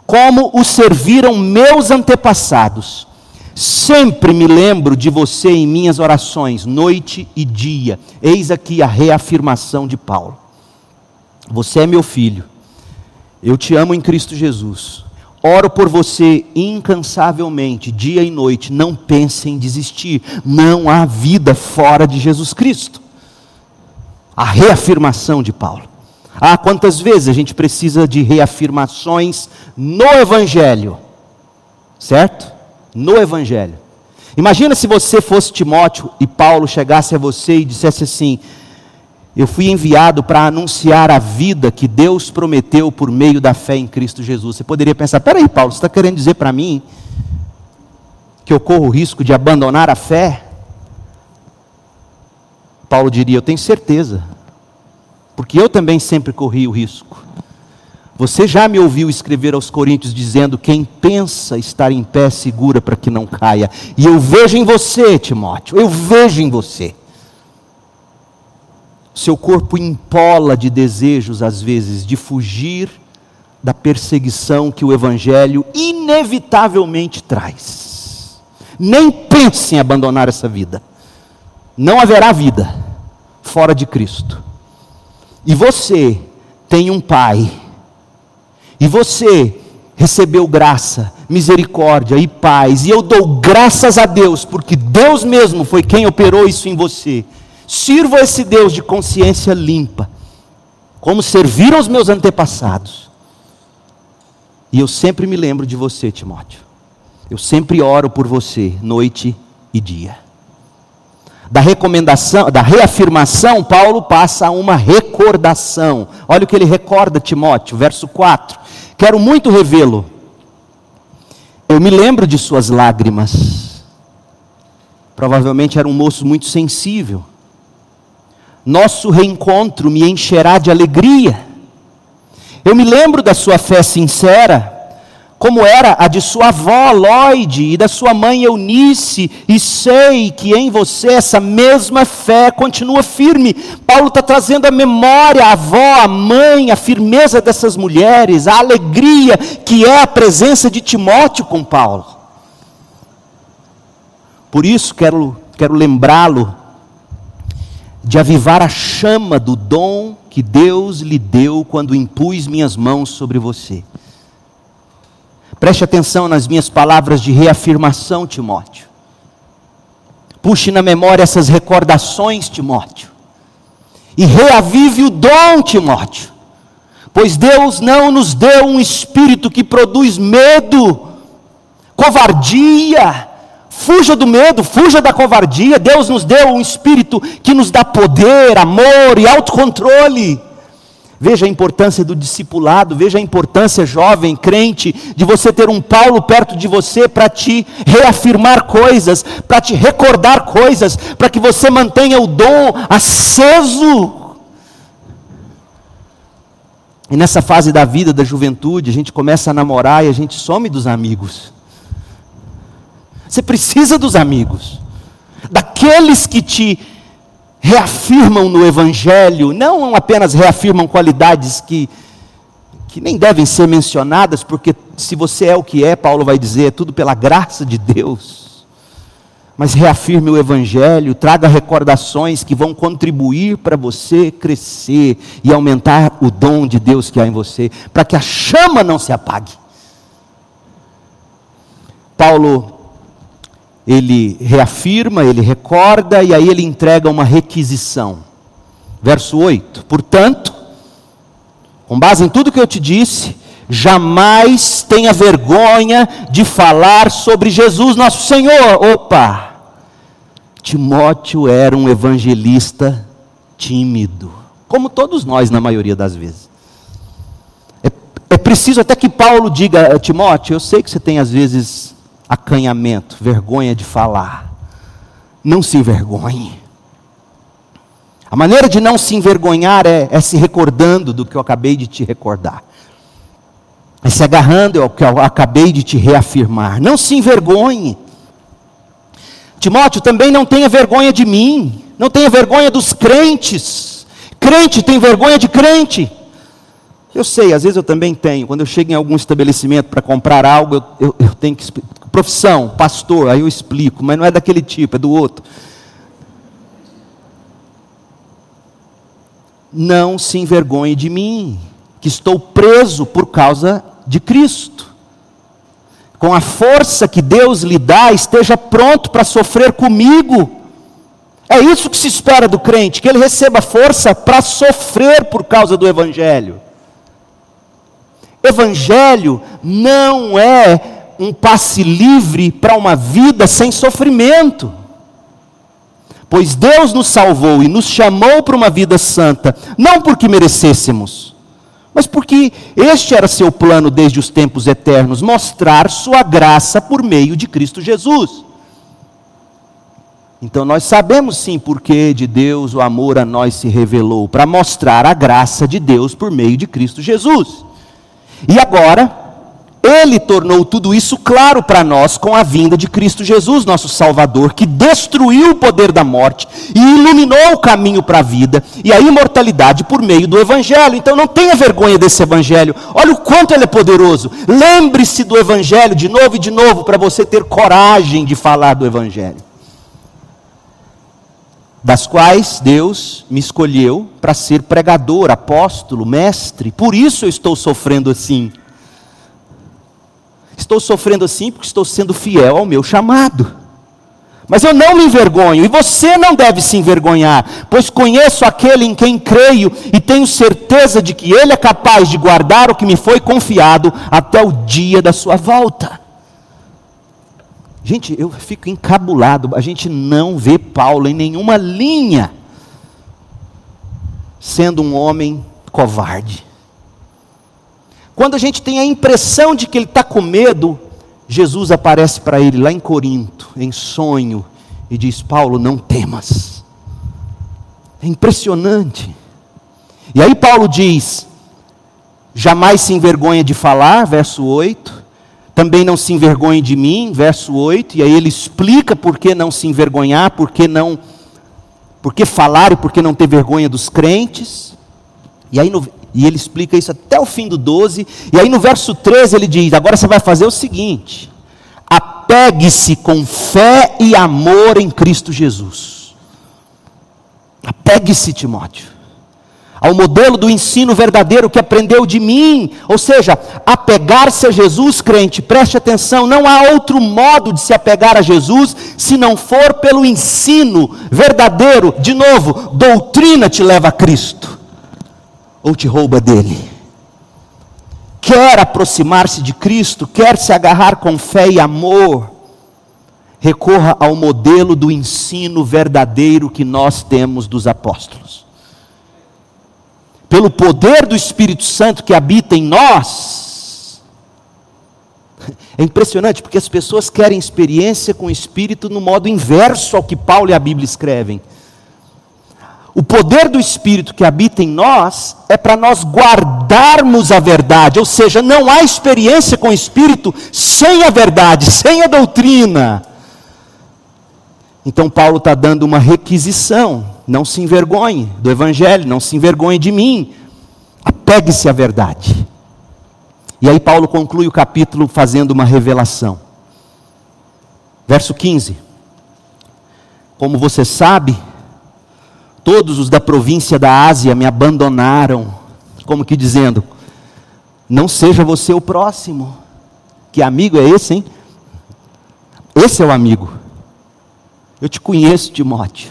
como o serviram meus antepassados. Sempre me lembro de você em minhas orações, noite e dia. Eis aqui a reafirmação de Paulo. Você é meu filho, eu te amo em Cristo Jesus. Oro por você incansavelmente, dia e noite. Não pense em desistir. Não há vida fora de Jesus Cristo. A reafirmação de Paulo. Ah, quantas vezes a gente precisa de reafirmações no Evangelho, certo? No Evangelho. Imagina se você fosse Timóteo e Paulo chegasse a você e dissesse assim: eu fui enviado para anunciar a vida que Deus prometeu por meio da fé em Cristo Jesus. Você poderia pensar: peraí, Paulo, você está querendo dizer para mim que eu corro o risco de abandonar a fé? Paulo diria: eu tenho certeza, porque eu também sempre corri o risco. Você já me ouviu escrever aos Coríntios dizendo: quem pensa estar em pé, segura para que não caia. E eu vejo em você, Timóteo, eu vejo em você. Seu corpo empola de desejos, às vezes, de fugir da perseguição que o Evangelho inevitavelmente traz. Nem pense em abandonar essa vida. Não haverá vida fora de Cristo. E você tem um Pai e você recebeu graça, misericórdia e paz, e eu dou graças a Deus, porque Deus mesmo foi quem operou isso em você. Sirvo a esse Deus de consciência limpa, como serviram os meus antepassados. E eu sempre me lembro de você, Timóteo. Eu sempre oro por você, noite e dia. Da recomendação, da reafirmação, Paulo passa a uma recordação. Olha o que ele recorda, Timóteo, verso 4. Quero muito revê-lo. Eu me lembro de suas lágrimas. Provavelmente era um moço muito sensível. Nosso reencontro me encherá de alegria. Eu me lembro da sua fé sincera como era a de sua avó Lloyd e da sua mãe Eunice, e sei que em você essa mesma fé continua firme. Paulo está trazendo a memória, a avó, a mãe, a firmeza dessas mulheres, a alegria que é a presença de Timóteo com Paulo. Por isso quero, quero lembrá-lo de avivar a chama do dom que Deus lhe deu quando impus minhas mãos sobre você. Preste atenção nas minhas palavras de reafirmação, Timóteo. Puxe na memória essas recordações, Timóteo. E reavive o dom, Timóteo. Pois Deus não nos deu um espírito que produz medo, covardia. Fuja do medo, fuja da covardia. Deus nos deu um espírito que nos dá poder, amor e autocontrole. Veja a importância do discipulado, veja a importância, jovem, crente, de você ter um Paulo perto de você para te reafirmar coisas, para te recordar coisas, para que você mantenha o dom aceso. E nessa fase da vida, da juventude, a gente começa a namorar e a gente some dos amigos. Você precisa dos amigos, daqueles que te reafirmam no Evangelho, não apenas reafirmam qualidades que, que nem devem ser mencionadas, porque se você é o que é, Paulo vai dizer, é tudo pela graça de Deus. Mas reafirme o Evangelho, traga recordações que vão contribuir para você crescer e aumentar o dom de Deus que há em você, para que a chama não se apague. Paulo ele reafirma, ele recorda e aí ele entrega uma requisição. Verso 8: Portanto, com base em tudo que eu te disse, jamais tenha vergonha de falar sobre Jesus nosso Senhor. Opa! Timóteo era um evangelista tímido, como todos nós na maioria das vezes. É, é preciso até que Paulo diga, Timóteo, eu sei que você tem às vezes acanhamento, vergonha de falar. Não se envergonhe. A maneira de não se envergonhar é, é se recordando do que eu acabei de te recordar. É se agarrando ao que eu acabei de te reafirmar. Não se envergonhe. Timóteo, também não tenha vergonha de mim. Não tenha vergonha dos crentes. Crente tem vergonha de crente. Eu sei, às vezes eu também tenho. Quando eu chego em algum estabelecimento para comprar algo, eu, eu, eu tenho que profissão, pastor, aí eu explico, mas não é daquele tipo, é do outro. Não se envergonhe de mim, que estou preso por causa de Cristo. Com a força que Deus lhe dá, esteja pronto para sofrer comigo. É isso que se espera do crente, que ele receba força para sofrer por causa do Evangelho. Evangelho não é um passe livre para uma vida sem sofrimento. Pois Deus nos salvou e nos chamou para uma vida santa, não porque merecêssemos, mas porque este era seu plano desde os tempos eternos mostrar Sua graça por meio de Cristo Jesus. Então nós sabemos sim porque de Deus o amor a nós se revelou, para mostrar a graça de Deus por meio de Cristo Jesus. E agora, ele tornou tudo isso claro para nós com a vinda de Cristo Jesus, nosso Salvador, que destruiu o poder da morte e iluminou o caminho para a vida e a imortalidade por meio do Evangelho. Então não tenha vergonha desse Evangelho, olha o quanto ele é poderoso. Lembre-se do Evangelho de novo e de novo para você ter coragem de falar do Evangelho. Das quais Deus me escolheu para ser pregador, apóstolo, mestre, por isso eu estou sofrendo assim Estou sofrendo assim porque estou sendo fiel ao meu chamado. Mas eu não me envergonho, e você não deve se envergonhar, pois conheço aquele em quem creio e tenho certeza de que ele é capaz de guardar o que me foi confiado até o dia da sua volta. Gente, eu fico encabulado, a gente não vê Paulo em nenhuma linha sendo um homem covarde. Quando a gente tem a impressão de que ele está com medo, Jesus aparece para ele lá em Corinto, em sonho, e diz: Paulo, não temas. É impressionante. E aí Paulo diz: jamais se envergonha de falar, verso 8. Também não se envergonhe de mim, verso 8. E aí ele explica por que não se envergonhar, por que não, por que falar e por que não ter vergonha dos crentes. E aí no, e ele explica isso até o fim do 12. E aí no verso 13 ele diz: Agora você vai fazer o seguinte: apegue-se com fé e amor em Cristo Jesus. Apegue-se, Timóteo, ao modelo do ensino verdadeiro que aprendeu de mim. Ou seja, apegar-se a Jesus, crente, preste atenção: não há outro modo de se apegar a Jesus se não for pelo ensino verdadeiro. De novo, doutrina te leva a Cristo ou te rouba dele. Quer aproximar-se de Cristo, quer se agarrar com fé e amor, recorra ao modelo do ensino verdadeiro que nós temos dos apóstolos. Pelo poder do Espírito Santo que habita em nós, é impressionante porque as pessoas querem experiência com o Espírito no modo inverso ao que Paulo e a Bíblia escrevem. O poder do Espírito que habita em nós é para nós guardarmos a verdade, ou seja, não há experiência com o Espírito sem a verdade, sem a doutrina. Então, Paulo está dando uma requisição: não se envergonhe do Evangelho, não se envergonhe de mim, apegue-se à verdade. E aí, Paulo conclui o capítulo fazendo uma revelação. Verso 15: Como você sabe, Todos os da província da Ásia me abandonaram, como que dizendo: Não seja você o próximo. Que amigo é esse, hein? Esse é o amigo. Eu te conheço, Timóteo.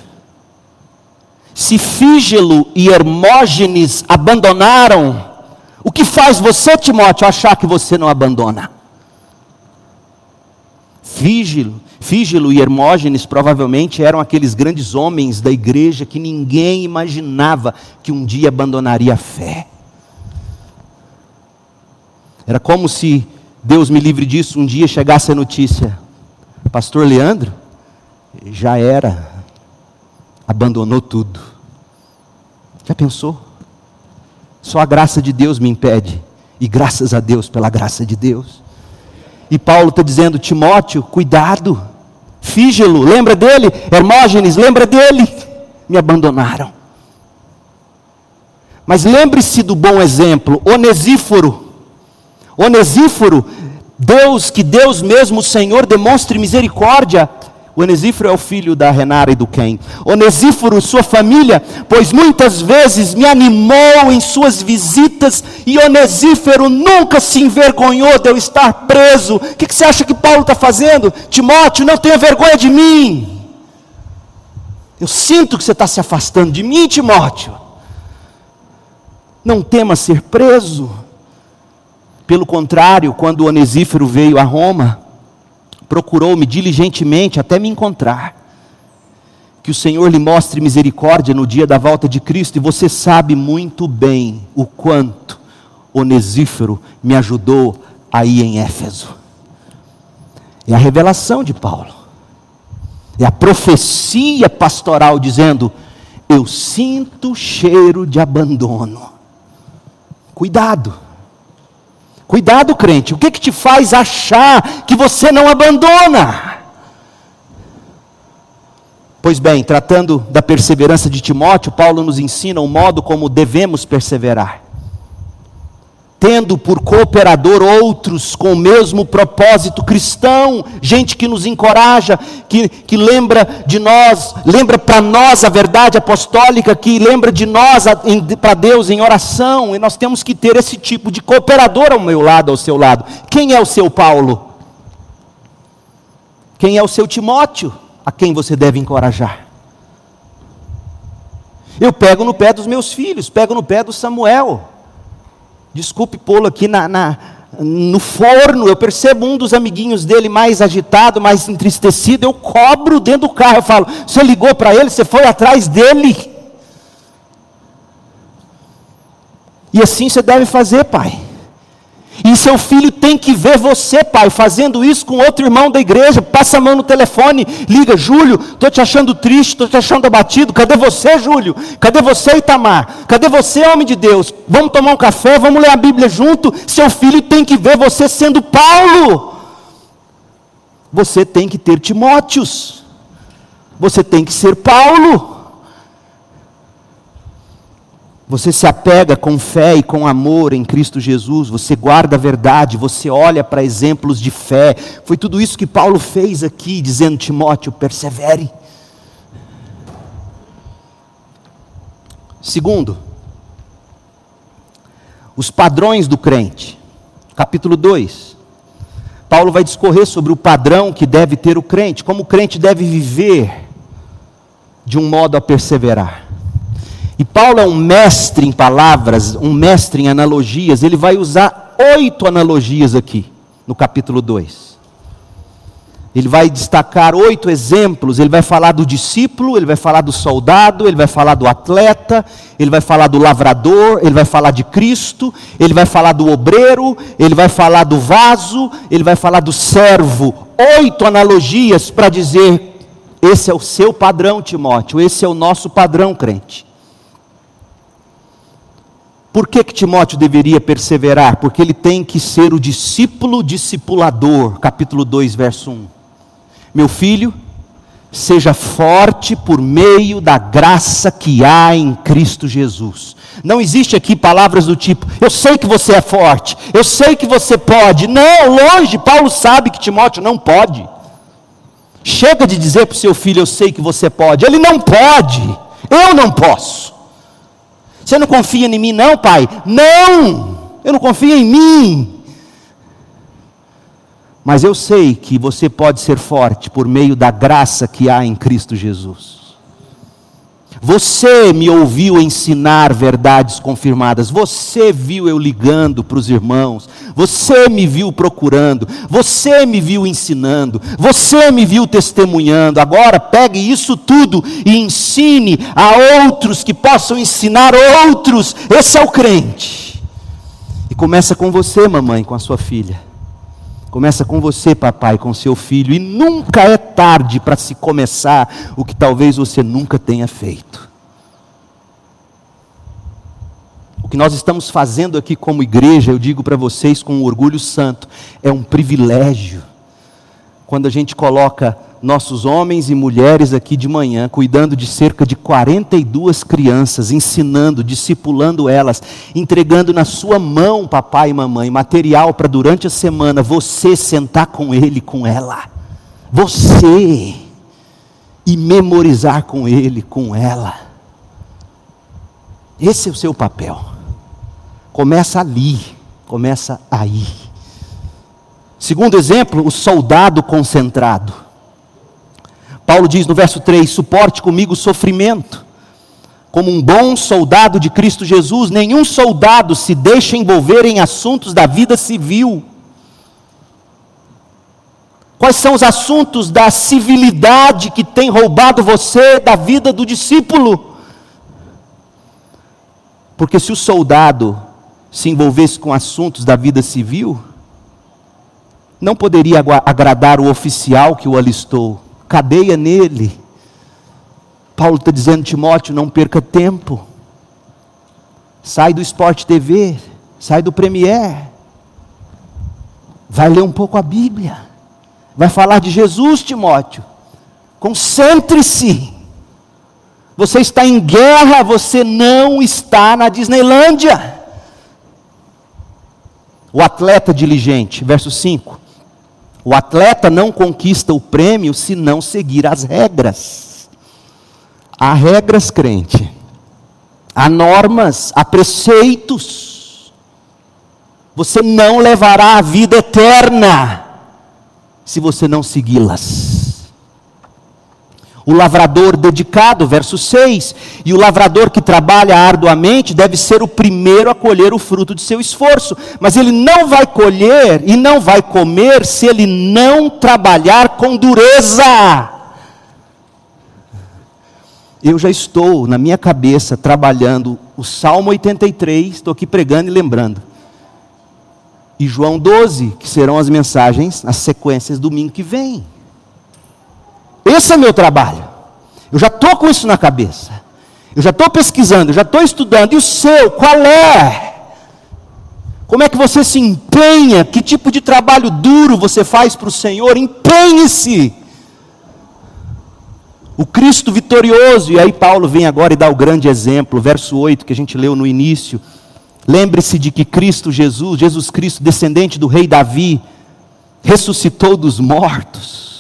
Se Fígelo e Hermógenes abandonaram, o que faz você, Timóteo, achar que você não abandona? Fígelo Fígelo e Hermógenes provavelmente eram aqueles grandes homens da igreja que ninguém imaginava que um dia abandonaria a fé. Era como se, Deus me livre disso, um dia chegasse a notícia: Pastor Leandro já era, abandonou tudo. Já pensou? Só a graça de Deus me impede, e graças a Deus pela graça de Deus. E Paulo está dizendo: Timóteo, cuidado, Fígelo, lembra dele? Hermógenes, lembra dele? Me abandonaram. Mas lembre-se do bom exemplo, Onesíforo. Onesíforo, Deus, que Deus mesmo, o Senhor, demonstre misericórdia Onesíforo é o filho da Renara e do Ken. Onesíforo sua família, pois muitas vezes me animou em suas visitas, e Onesíforo nunca se envergonhou de eu estar preso. O que, que você acha que Paulo está fazendo? Timóteo, não tenha vergonha de mim. Eu sinto que você está se afastando de mim, Timóteo. Não tema ser preso. Pelo contrário, quando Onesíforo veio a Roma, procurou-me diligentemente até me encontrar. Que o Senhor lhe mostre misericórdia no dia da volta de Cristo, e você sabe muito bem o quanto Onesífero me ajudou aí em Éfeso. É a revelação de Paulo, é a profecia pastoral dizendo: Eu sinto cheiro de abandono. Cuidado Cuidado, crente, o que, que te faz achar que você não abandona? Pois bem, tratando da perseverança de Timóteo, Paulo nos ensina o modo como devemos perseverar tendo por cooperador outros com o mesmo propósito cristão, gente que nos encoraja, que, que lembra de nós, lembra para nós a verdade apostólica, que lembra de nós para Deus em oração, e nós temos que ter esse tipo de cooperador ao meu lado, ao seu lado. Quem é o seu Paulo? Quem é o seu Timóteo? A quem você deve encorajar? Eu pego no pé dos meus filhos, pego no pé do Samuel. Desculpe pô-lo aqui na, na, no forno. Eu percebo um dos amiguinhos dele mais agitado, mais entristecido. Eu cobro dentro do carro. Eu falo: Você ligou para ele? Você foi atrás dele? E assim você deve fazer, pai. E seu filho tem que ver você, pai, fazendo isso com outro irmão da igreja. Passa a mão no telefone, liga, Júlio, estou te achando triste, estou te achando abatido. Cadê você, Júlio? Cadê você, Itamar? Cadê você, homem de Deus? Vamos tomar um café, vamos ler a Bíblia junto. Seu filho tem que ver você sendo Paulo. Você tem que ter Timóteos. Você tem que ser Paulo. Você se apega com fé e com amor em Cristo Jesus, você guarda a verdade, você olha para exemplos de fé. Foi tudo isso que Paulo fez aqui, dizendo: Timóteo, persevere. Segundo, os padrões do crente. Capítulo 2. Paulo vai discorrer sobre o padrão que deve ter o crente, como o crente deve viver de um modo a perseverar. E Paulo é um mestre em palavras, um mestre em analogias. Ele vai usar oito analogias aqui, no capítulo 2. Ele vai destacar oito exemplos. Ele vai falar do discípulo, ele vai falar do soldado, ele vai falar do atleta, ele vai falar do lavrador, ele vai falar de Cristo, ele vai falar do obreiro, ele vai falar do vaso, ele vai falar do servo. Oito analogias para dizer: esse é o seu padrão, Timóteo, esse é o nosso padrão, crente. Por que, que Timóteo deveria perseverar? Porque ele tem que ser o discípulo discipulador, capítulo 2, verso 1. Meu filho, seja forte por meio da graça que há em Cristo Jesus. Não existe aqui palavras do tipo, eu sei que você é forte, eu sei que você pode. Não, longe, Paulo sabe que Timóteo não pode. Chega de dizer para o seu filho, eu sei que você pode. Ele não pode, eu não posso. Você não confia em mim, não, pai? Não! Eu não confio em mim. Mas eu sei que você pode ser forte por meio da graça que há em Cristo Jesus. Você me ouviu ensinar verdades confirmadas. Você viu eu ligando para os irmãos. Você me viu procurando. Você me viu ensinando. Você me viu testemunhando. Agora pegue isso tudo e ensine a outros que possam ensinar outros. Esse é o crente. E começa com você, mamãe, com a sua filha. Começa com você, papai, com seu filho, e nunca é tarde para se começar o que talvez você nunca tenha feito. O que nós estamos fazendo aqui como igreja, eu digo para vocês com orgulho santo, é um privilégio. Quando a gente coloca nossos homens e mulheres aqui de manhã, cuidando de cerca de 42 crianças, ensinando, discipulando elas, entregando na sua mão, papai e mamãe, material para durante a semana você sentar com ele, com ela. Você e memorizar com ele, com ela. Esse é o seu papel. Começa ali, começa aí. Segundo exemplo, o soldado concentrado. Paulo diz no verso 3: suporte comigo o sofrimento. Como um bom soldado de Cristo Jesus, nenhum soldado se deixa envolver em assuntos da vida civil. Quais são os assuntos da civilidade que tem roubado você da vida do discípulo? Porque se o soldado se envolvesse com assuntos da vida civil, não poderia agradar o oficial que o alistou cadeia nele. Paulo está dizendo, Timóteo, não perca tempo. Sai do Sport TV, sai do Premier. Vai ler um pouco a Bíblia. Vai falar de Jesus, Timóteo. Concentre-se. Você está em guerra, você não está na Disneylândia. O atleta diligente, verso 5. O atleta não conquista o prêmio se não seguir as regras. Há regras, crente. Há normas, há preceitos. Você não levará a vida eterna se você não segui-las o lavrador dedicado, verso 6. E o lavrador que trabalha arduamente deve ser o primeiro a colher o fruto de seu esforço. Mas ele não vai colher e não vai comer se ele não trabalhar com dureza. Eu já estou, na minha cabeça, trabalhando o Salmo 83, estou aqui pregando e lembrando. E João 12, que serão as mensagens, as sequências domingo que vem. Esse é meu trabalho. Eu já estou com isso na cabeça. Eu já estou pesquisando, eu já estou estudando. E o seu, qual é? Como é que você se empenha? Que tipo de trabalho duro você faz para o Senhor? Empenhe-se. O Cristo vitorioso, e aí Paulo vem agora e dá o grande exemplo, verso 8 que a gente leu no início. Lembre-se de que Cristo Jesus, Jesus Cristo, descendente do rei Davi, ressuscitou dos mortos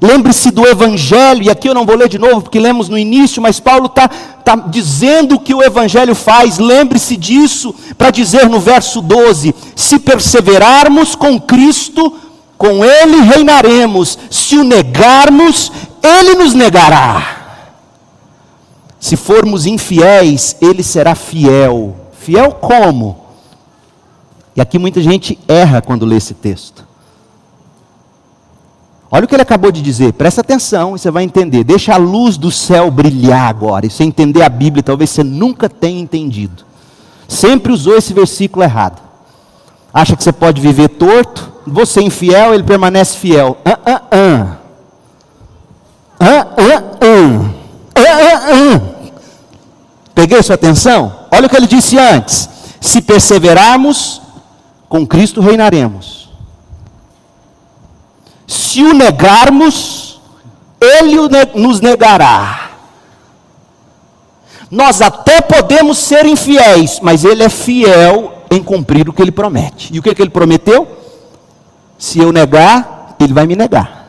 Lembre-se do Evangelho, e aqui eu não vou ler de novo porque lemos no início, mas Paulo está tá dizendo o que o Evangelho faz. Lembre-se disso para dizer no verso 12: se perseverarmos com Cristo, com Ele reinaremos, se o negarmos, Ele nos negará. Se formos infiéis, Ele será fiel. Fiel como? E aqui muita gente erra quando lê esse texto. Olha o que ele acabou de dizer, presta atenção e você vai entender. Deixa a luz do céu brilhar agora. E você entender a Bíblia, talvez você nunca tenha entendido. Sempre usou esse versículo errado. Acha que você pode viver torto? Você infiel, ele permanece fiel. Ah, ah, ah. Ah, ah, ah. Ah, ah, ah. Peguei sua atenção? Olha o que ele disse antes. Se perseverarmos, com Cristo reinaremos. Se o negarmos, ele nos negará. Nós até podemos ser infiéis, mas ele é fiel em cumprir o que ele promete. E o que, que ele prometeu? Se eu negar, ele vai me negar.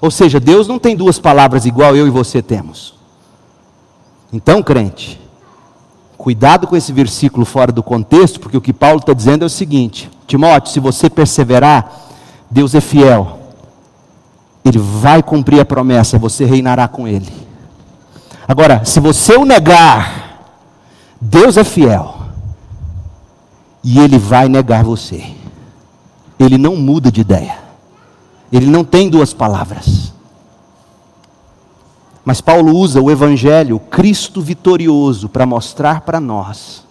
Ou seja, Deus não tem duas palavras igual eu e você temos. Então, crente, cuidado com esse versículo fora do contexto, porque o que Paulo está dizendo é o seguinte: Timóteo, se você perseverar, Deus é fiel. Ele vai cumprir a promessa, você reinará com Ele. Agora, se você o negar, Deus é fiel. E Ele vai negar você. Ele não muda de ideia. Ele não tem duas palavras. Mas Paulo usa o Evangelho, Cristo vitorioso, para mostrar para nós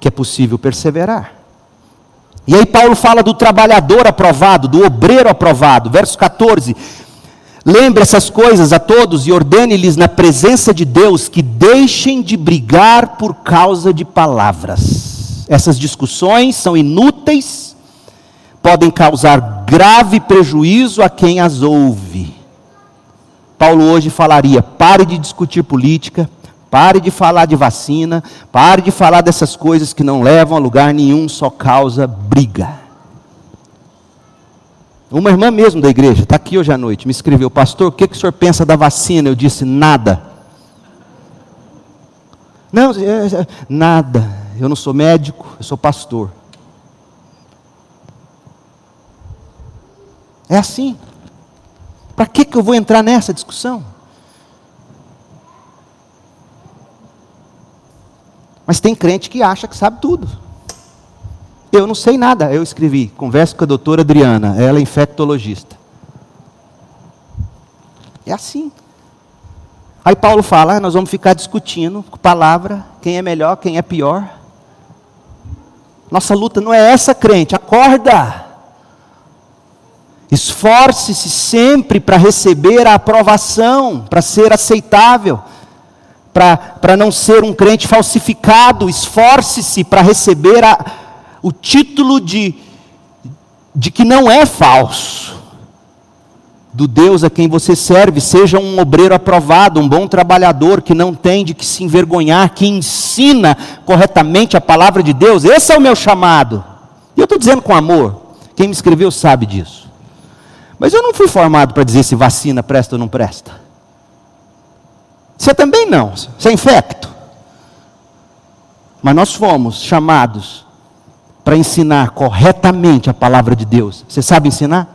que é possível perseverar. E aí Paulo fala do trabalhador aprovado, do obreiro aprovado, verso 14. Lembre essas coisas a todos e ordene-lhes na presença de Deus que deixem de brigar por causa de palavras. Essas discussões são inúteis, podem causar grave prejuízo a quem as ouve. Paulo hoje falaria: pare de discutir política, Pare de falar de vacina, pare de falar dessas coisas que não levam a lugar nenhum, só causa briga. Uma irmã mesmo da igreja, está aqui hoje à noite, me escreveu, pastor, o que, que o senhor pensa da vacina? Eu disse, nada. Não, é, é, nada. Eu não sou médico, eu sou pastor. É assim. Para que, que eu vou entrar nessa discussão? Mas tem crente que acha que sabe tudo. Eu não sei nada. Eu escrevi, converso com a doutora Adriana, ela é infectologista. É assim. Aí Paulo fala, ah, nós vamos ficar discutindo com palavra, quem é melhor, quem é pior. Nossa luta não é essa, crente, acorda. Esforce-se sempre para receber a aprovação, para ser aceitável para não ser um crente falsificado, esforce-se para receber a, o título de, de que não é falso, do Deus a quem você serve, seja um obreiro aprovado, um bom trabalhador, que não tem de que se envergonhar, que ensina corretamente a palavra de Deus. Esse é o meu chamado. E eu estou dizendo com amor. Quem me escreveu sabe disso. Mas eu não fui formado para dizer se vacina presta ou não presta. Você também não, você é infecto. Mas nós fomos chamados para ensinar corretamente a palavra de Deus. Você sabe ensinar?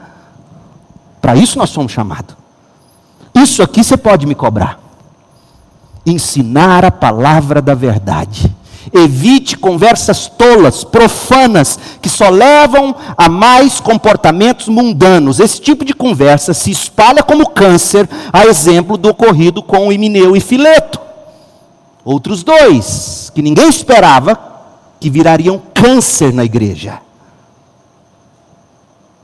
Para isso nós somos chamados. Isso aqui você pode me cobrar. Ensinar a palavra da verdade. Evite conversas tolas, profanas, que só levam a mais comportamentos mundanos. Esse tipo de conversa se espalha como câncer, a exemplo do ocorrido com Emineu e Fileto. Outros dois, que ninguém esperava que virariam câncer na igreja.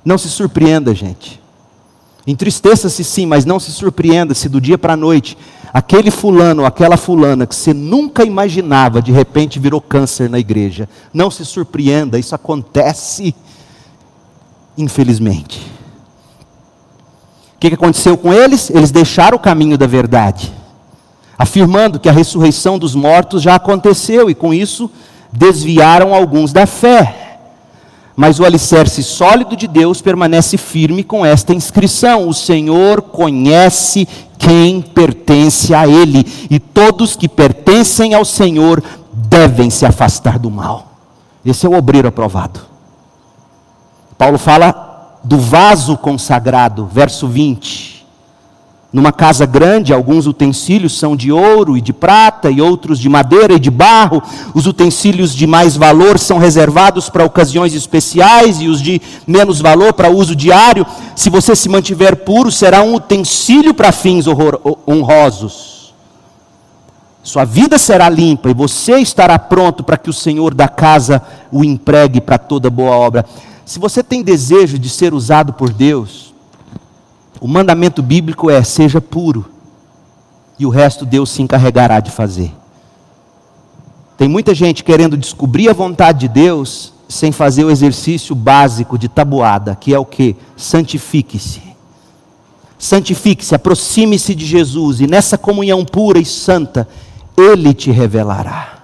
Não se surpreenda, gente. Entristeça-se sim, mas não se surpreenda se do dia para a noite aquele fulano aquela fulana que você nunca imaginava de repente virou câncer na igreja. Não se surpreenda, isso acontece, infelizmente. O que aconteceu com eles? Eles deixaram o caminho da verdade, afirmando que a ressurreição dos mortos já aconteceu e com isso desviaram alguns da fé mas o alicerce sólido de Deus permanece firme com esta inscrição: O Senhor conhece quem pertence a Ele, e todos que pertencem ao Senhor devem se afastar do mal. Esse é o obreiro aprovado. Paulo fala do vaso consagrado, verso 20. Numa casa grande, alguns utensílios são de ouro e de prata, e outros de madeira e de barro. Os utensílios de mais valor são reservados para ocasiões especiais, e os de menos valor para uso diário. Se você se mantiver puro, será um utensílio para fins honrosos. Sua vida será limpa, e você estará pronto para que o Senhor da casa o empregue para toda boa obra. Se você tem desejo de ser usado por Deus, o mandamento bíblico é: seja puro, e o resto Deus se encarregará de fazer. Tem muita gente querendo descobrir a vontade de Deus sem fazer o exercício básico de tabuada, que é o que? Santifique-se. Santifique-se, aproxime-se de Jesus, e nessa comunhão pura e santa, Ele te revelará.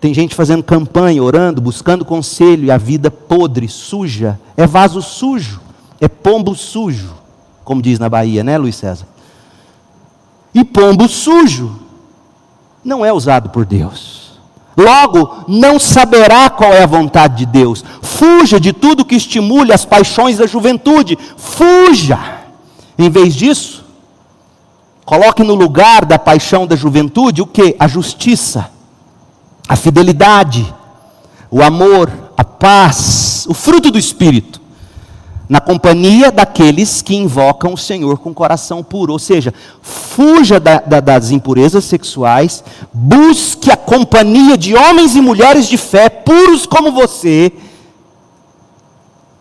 Tem gente fazendo campanha, orando, buscando conselho, e a vida podre, suja, é vaso sujo é pombo sujo, como diz na Bahia, né, Luiz César? E pombo sujo não é usado por Deus. Logo, não saberá qual é a vontade de Deus. Fuja de tudo que estimule as paixões da juventude. Fuja. Em vez disso, coloque no lugar da paixão da juventude o que? A justiça, a fidelidade, o amor, a paz, o fruto do Espírito na companhia daqueles que invocam o Senhor com coração puro. Ou seja, fuja da, da, das impurezas sexuais, busque a companhia de homens e mulheres de fé, puros como você,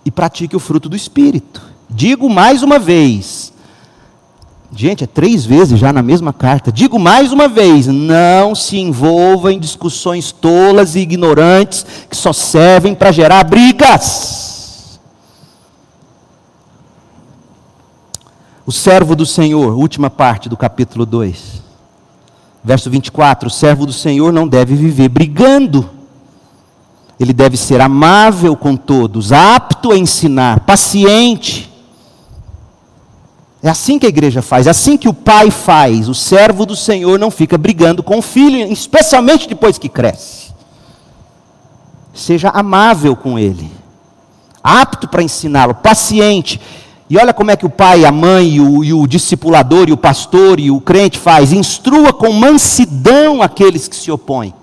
e pratique o fruto do Espírito. Digo mais uma vez, gente, é três vezes já na mesma carta. Digo mais uma vez: não se envolva em discussões tolas e ignorantes que só servem para gerar brigas. O servo do Senhor, última parte do capítulo 2, verso 24: o servo do Senhor não deve viver brigando, ele deve ser amável com todos, apto a ensinar, paciente. É assim que a igreja faz, é assim que o pai faz. O servo do Senhor não fica brigando com o filho, especialmente depois que cresce. Seja amável com ele, apto para ensiná-lo, paciente. E olha como é que o pai, a mãe, e o, e o discipulador, e o pastor, e o crente faz: instrua com mansidão aqueles que se opõem,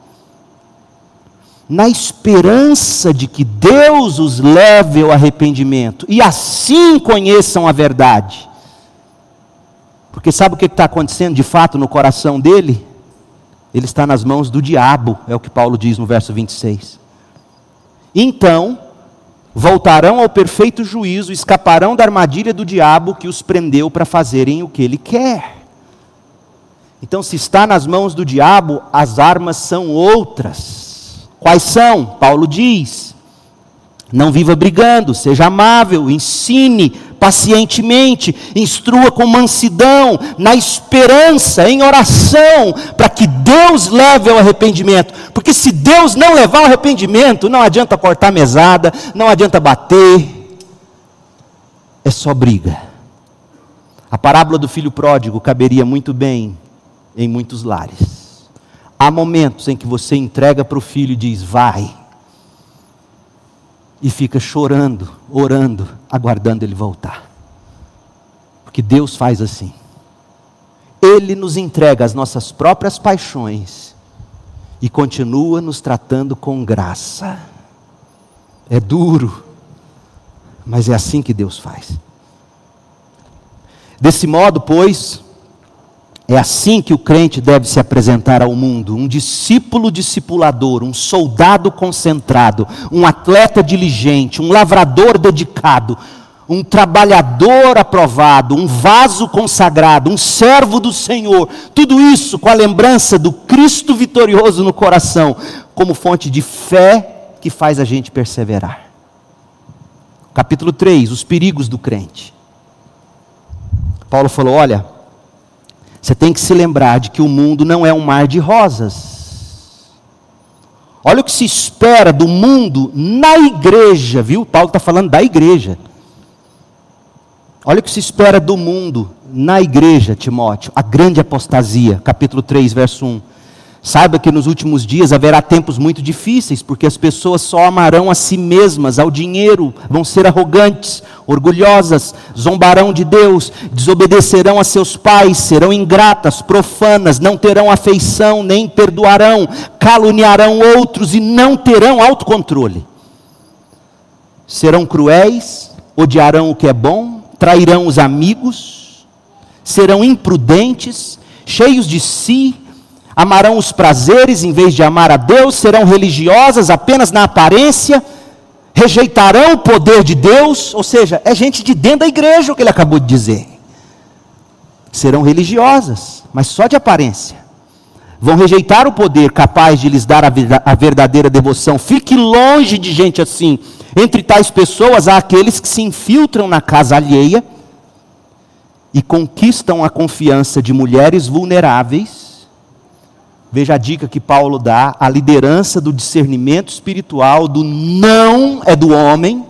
na esperança de que Deus os leve ao arrependimento, e assim conheçam a verdade. Porque sabe o que está acontecendo de fato no coração dele? Ele está nas mãos do diabo, é o que Paulo diz no verso 26. Então, voltarão ao perfeito juízo, escaparão da armadilha do diabo que os prendeu para fazerem o que ele quer. Então, se está nas mãos do diabo, as armas são outras. Quais são? Paulo diz: Não viva brigando, seja amável, ensine pacientemente, instrua com mansidão, na esperança, em oração, para que Deus leve ao arrependimento. Porque se Deus não levar ao arrependimento, não adianta cortar mesada, não adianta bater, é só briga. A parábola do filho pródigo caberia muito bem em muitos lares. Há momentos em que você entrega para o filho e diz: vai, e fica chorando, orando, aguardando ele voltar. Porque Deus faz assim. Ele nos entrega as nossas próprias paixões e continua nos tratando com graça. É duro, mas é assim que Deus faz. Desse modo, pois, é assim que o crente deve se apresentar ao mundo: um discípulo discipulador, um soldado concentrado, um atleta diligente, um lavrador dedicado, um trabalhador aprovado, um vaso consagrado, um servo do Senhor. Tudo isso com a lembrança do Cristo vitorioso no coração, como fonte de fé que faz a gente perseverar. Capítulo 3: Os perigos do crente. Paulo falou: olha, você tem que se lembrar de que o mundo não é um mar de rosas. Olha o que se espera do mundo na igreja, viu? Paulo está falando da igreja. Olha o que se espera do mundo na igreja, Timóteo, a grande apostasia, capítulo 3, verso 1. Saiba que nos últimos dias haverá tempos muito difíceis, porque as pessoas só amarão a si mesmas, ao dinheiro, vão ser arrogantes, orgulhosas, zombarão de Deus, desobedecerão a seus pais, serão ingratas, profanas, não terão afeição, nem perdoarão, caluniarão outros e não terão autocontrole. Serão cruéis, odiarão o que é bom, trairão os amigos, serão imprudentes, cheios de si, amarão os prazeres em vez de amar a Deus, serão religiosas apenas na aparência, rejeitarão o poder de Deus, ou seja, é gente de dentro da igreja o que ele acabou de dizer. Serão religiosas, mas só de aparência. Vão rejeitar o poder capaz de lhes dar a verdadeira devoção. Fique longe de gente assim. Entre tais pessoas há aqueles que se infiltram na casa alheia e conquistam a confiança de mulheres vulneráveis Veja a dica que Paulo dá: a liderança do discernimento espiritual, do não é do homem,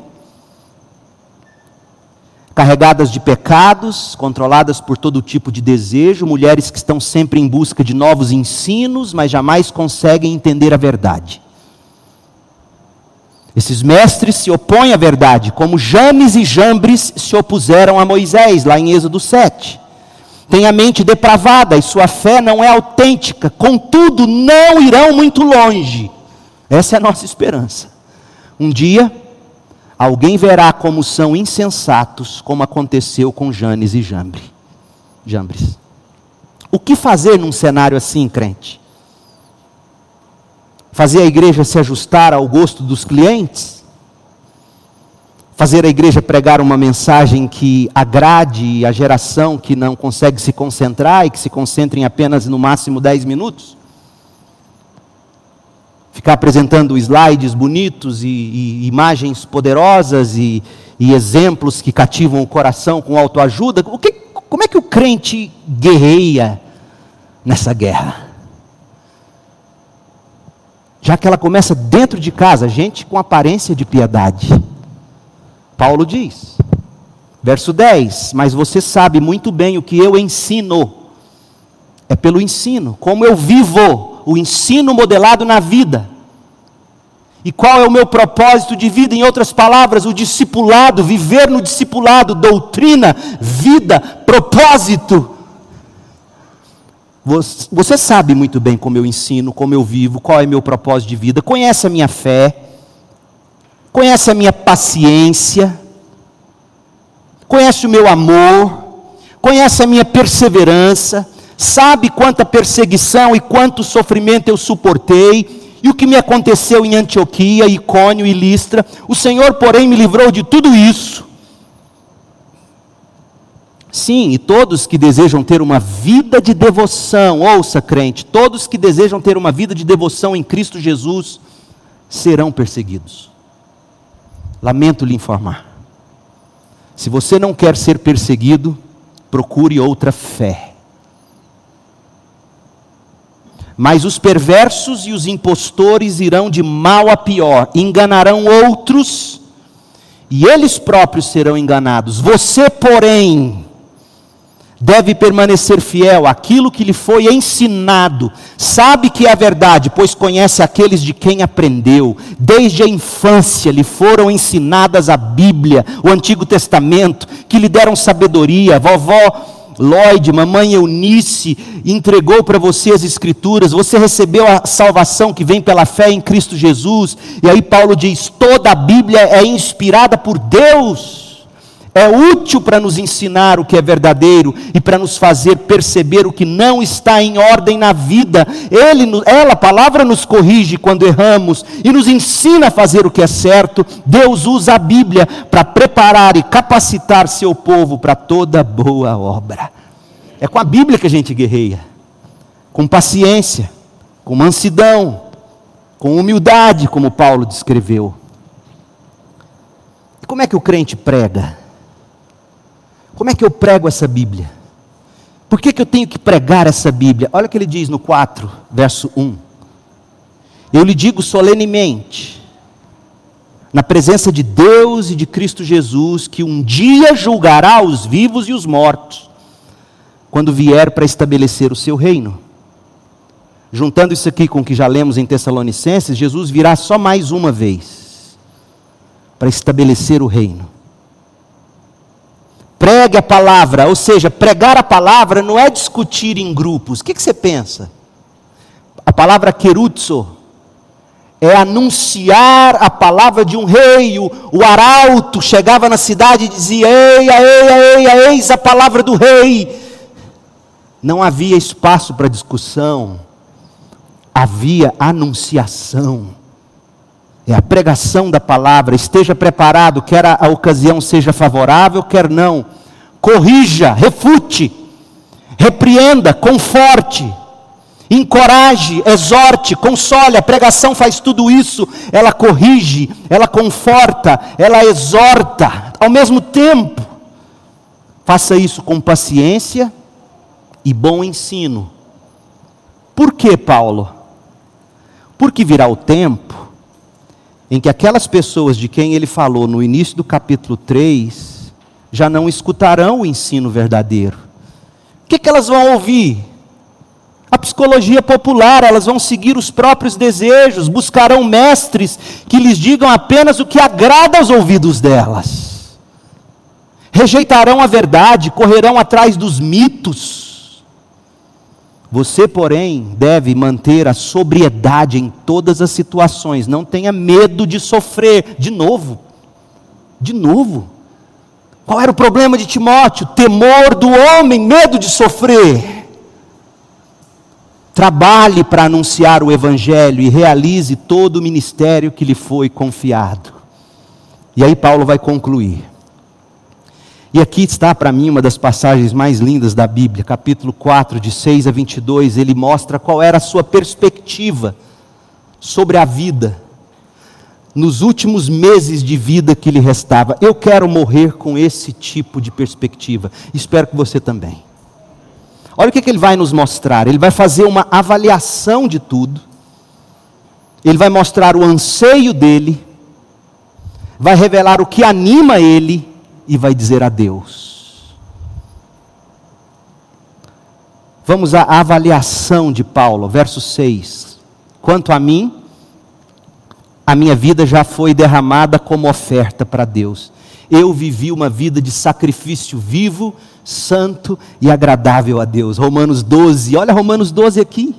carregadas de pecados, controladas por todo tipo de desejo, mulheres que estão sempre em busca de novos ensinos, mas jamais conseguem entender a verdade. Esses mestres se opõem à verdade, como Janes e Jambres se opuseram a Moisés, lá em Êxodo 7 tem a mente depravada e sua fé não é autêntica, contudo, não irão muito longe. Essa é a nossa esperança. Um dia, alguém verá como são insensatos, como aconteceu com Janes e Jambre. Jambres. O que fazer num cenário assim, crente? Fazer a igreja se ajustar ao gosto dos clientes? Fazer a igreja pregar uma mensagem que agrade a geração que não consegue se concentrar e que se concentra em apenas no máximo 10 minutos? Ficar apresentando slides bonitos e, e imagens poderosas e, e, exemplos que cativam o coração com autoajuda? O que, como é que o crente guerreia nessa guerra? Já que ela começa dentro de casa, gente com aparência de piedade Paulo diz, verso 10: Mas você sabe muito bem o que eu ensino, é pelo ensino, como eu vivo, o ensino modelado na vida. E qual é o meu propósito de vida? Em outras palavras, o discipulado, viver no discipulado, doutrina, vida, propósito. Você sabe muito bem como eu ensino, como eu vivo, qual é meu propósito de vida, conhece a minha fé, conhece a minha paciência, conhece o meu amor, conhece a minha perseverança, sabe quanta perseguição e quanto sofrimento eu suportei, e o que me aconteceu em Antioquia, Icônio e Listra. O Senhor, porém, me livrou de tudo isso. Sim, e todos que desejam ter uma vida de devoção, ouça crente, todos que desejam ter uma vida de devoção em Cristo Jesus serão perseguidos. Lamento lhe informar. Se você não quer ser perseguido, procure outra fé. Mas os perversos e os impostores irão de mal a pior, enganarão outros, e eles próprios serão enganados. Você, porém, deve permanecer fiel àquilo que lhe foi ensinado, sabe que é a verdade, pois conhece aqueles de quem aprendeu. Desde a infância lhe foram ensinadas a Bíblia, o Antigo Testamento, que lhe deram sabedoria. Vovó Lloyd, mamãe Eunice, entregou para você as Escrituras, você recebeu a salvação que vem pela fé em Cristo Jesus, e aí Paulo diz: toda a Bíblia é inspirada por Deus é útil para nos ensinar o que é verdadeiro e para nos fazer perceber o que não está em ordem na vida. Ele, ela, a palavra, nos corrige quando erramos e nos ensina a fazer o que é certo. Deus usa a Bíblia para preparar e capacitar seu povo para toda boa obra. É com a Bíblia que a gente guerreia, com paciência, com mansidão, com humildade, como Paulo descreveu. Como é que o crente prega? Como é que eu prego essa Bíblia? Por que, que eu tenho que pregar essa Bíblia? Olha o que ele diz no 4, verso 1. Eu lhe digo solenemente, na presença de Deus e de Cristo Jesus, que um dia julgará os vivos e os mortos, quando vier para estabelecer o seu reino. Juntando isso aqui com o que já lemos em Tessalonicenses, Jesus virá só mais uma vez para estabelecer o reino. Pregue a palavra, ou seja, pregar a palavra não é discutir em grupos. O que, que você pensa? A palavra querutso é anunciar a palavra de um rei. O, o arauto chegava na cidade e dizia: Eia, eia, eia, eis a palavra do rei. Não havia espaço para discussão, havia anunciação. É a pregação da palavra. Esteja preparado, quer a, ocasião seja favorável, quer não. Corrija, refute, repreenda, conforte, encoraje, exorte, console. A pregação faz tudo isso. Ela corrige, ela conforta, ela exorta ao mesmo tempo. Faça isso com paciência e bom ensino. Por que, Paulo? Porque virá o tempo em que aquelas pessoas de quem ele falou no início do capítulo 3 já não escutarão o ensino verdadeiro. O que, que elas vão ouvir? A psicologia popular, elas vão seguir os próprios desejos, buscarão mestres que lhes digam apenas o que agrada aos ouvidos delas. Rejeitarão a verdade, correrão atrás dos mitos você, porém, deve manter a sobriedade em todas as situações. Não tenha medo de sofrer. De novo. De novo. Qual era o problema de Timóteo? Temor do homem, medo de sofrer. Trabalhe para anunciar o Evangelho e realize todo o ministério que lhe foi confiado. E aí Paulo vai concluir. E aqui está para mim uma das passagens mais lindas da Bíblia, capítulo 4, de 6 a 22. Ele mostra qual era a sua perspectiva sobre a vida, nos últimos meses de vida que lhe restava. Eu quero morrer com esse tipo de perspectiva. Espero que você também. Olha o que, que ele vai nos mostrar. Ele vai fazer uma avaliação de tudo. Ele vai mostrar o anseio dele. Vai revelar o que anima ele e vai dizer adeus. Vamos à avaliação de Paulo, verso 6. Quanto a mim, a minha vida já foi derramada como oferta para Deus. Eu vivi uma vida de sacrifício vivo, santo e agradável a Deus. Romanos 12, olha Romanos 12 aqui.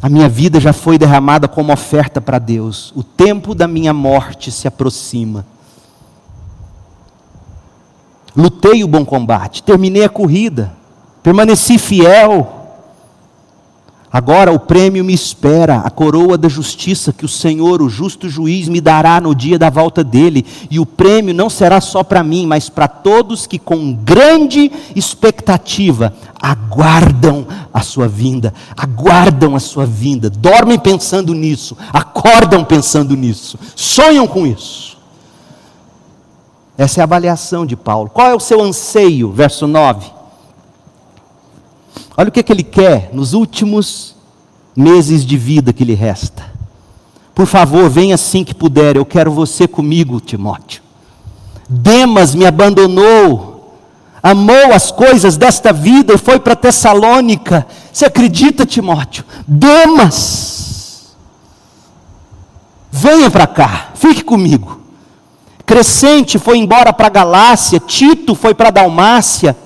A minha vida já foi derramada como oferta para Deus. O tempo da minha morte se aproxima. Lutei o bom combate, terminei a corrida, permaneci fiel. Agora o prêmio me espera, a coroa da justiça que o Senhor, o justo juiz, me dará no dia da volta dele. E o prêmio não será só para mim, mas para todos que com grande expectativa aguardam a sua vinda, aguardam a sua vinda, dormem pensando nisso, acordam pensando nisso, sonham com isso. Essa é a avaliação de Paulo. Qual é o seu anseio? Verso 9. Olha o que, é que ele quer nos últimos meses de vida que lhe resta. Por favor, venha assim que puder, eu quero você comigo, Timóteo. Demas me abandonou, amou as coisas desta vida e foi para Tessalônica. Você acredita, Timóteo? Demas, venha para cá, fique comigo. Crescente foi embora para Galácia, Tito foi para Dalmácia.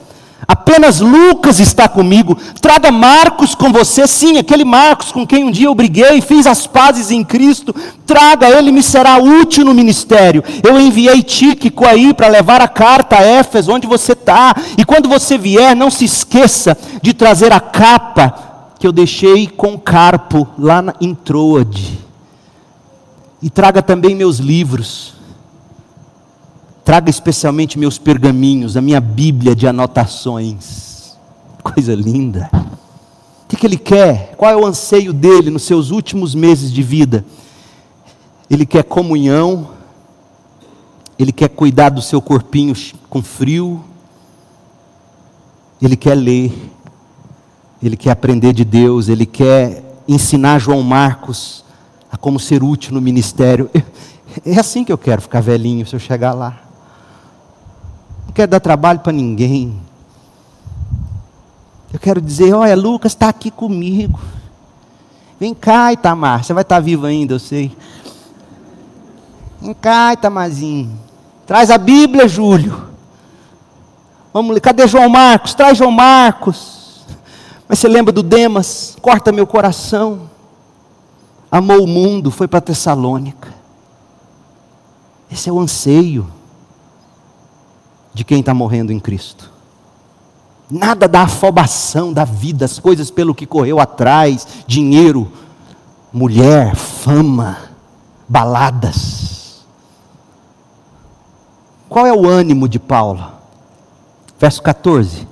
Apenas Lucas está comigo. Traga Marcos com você, sim, aquele Marcos com quem um dia eu briguei e fiz as pazes em Cristo. Traga, ele me será útil no ministério. Eu enviei Tíquico aí para levar a carta a Éfeso, onde você está. E quando você vier, não se esqueça de trazer a capa que eu deixei com Carpo lá em Troade. E traga também meus livros. Traga especialmente meus pergaminhos, a minha Bíblia de anotações. Coisa linda. O que, ele quer? Qual é o anseio dele nos seus últimos meses de vida? Ele quer comunhão, ele quer cuidar do seu corpinho com frio, ele quer ler, ele quer aprender de Deus, ele quer ensinar João Marcos a como ser útil no ministério. É assim que eu quero ficar velhinho se eu chegar lá quero dar trabalho para ninguém. Eu quero dizer: olha, Lucas está aqui comigo. Vem cá, Itamar. Você vai estar tá vivo ainda, eu sei. Vem cá, Itamarzinho. Traz a Bíblia, Júlio. Vamos ler. Cadê João Marcos? Traz João Marcos. Mas você lembra do Demas? Corta meu coração. Amou o mundo, foi para Tessalônica. Esse é o anseio de quem está morrendo em Cristo. Nada da afobação da vida, as coisas pelo que correu atrás, dinheiro, mulher, fama, baladas. Qual é o ânimo de Paulo? Verso 14.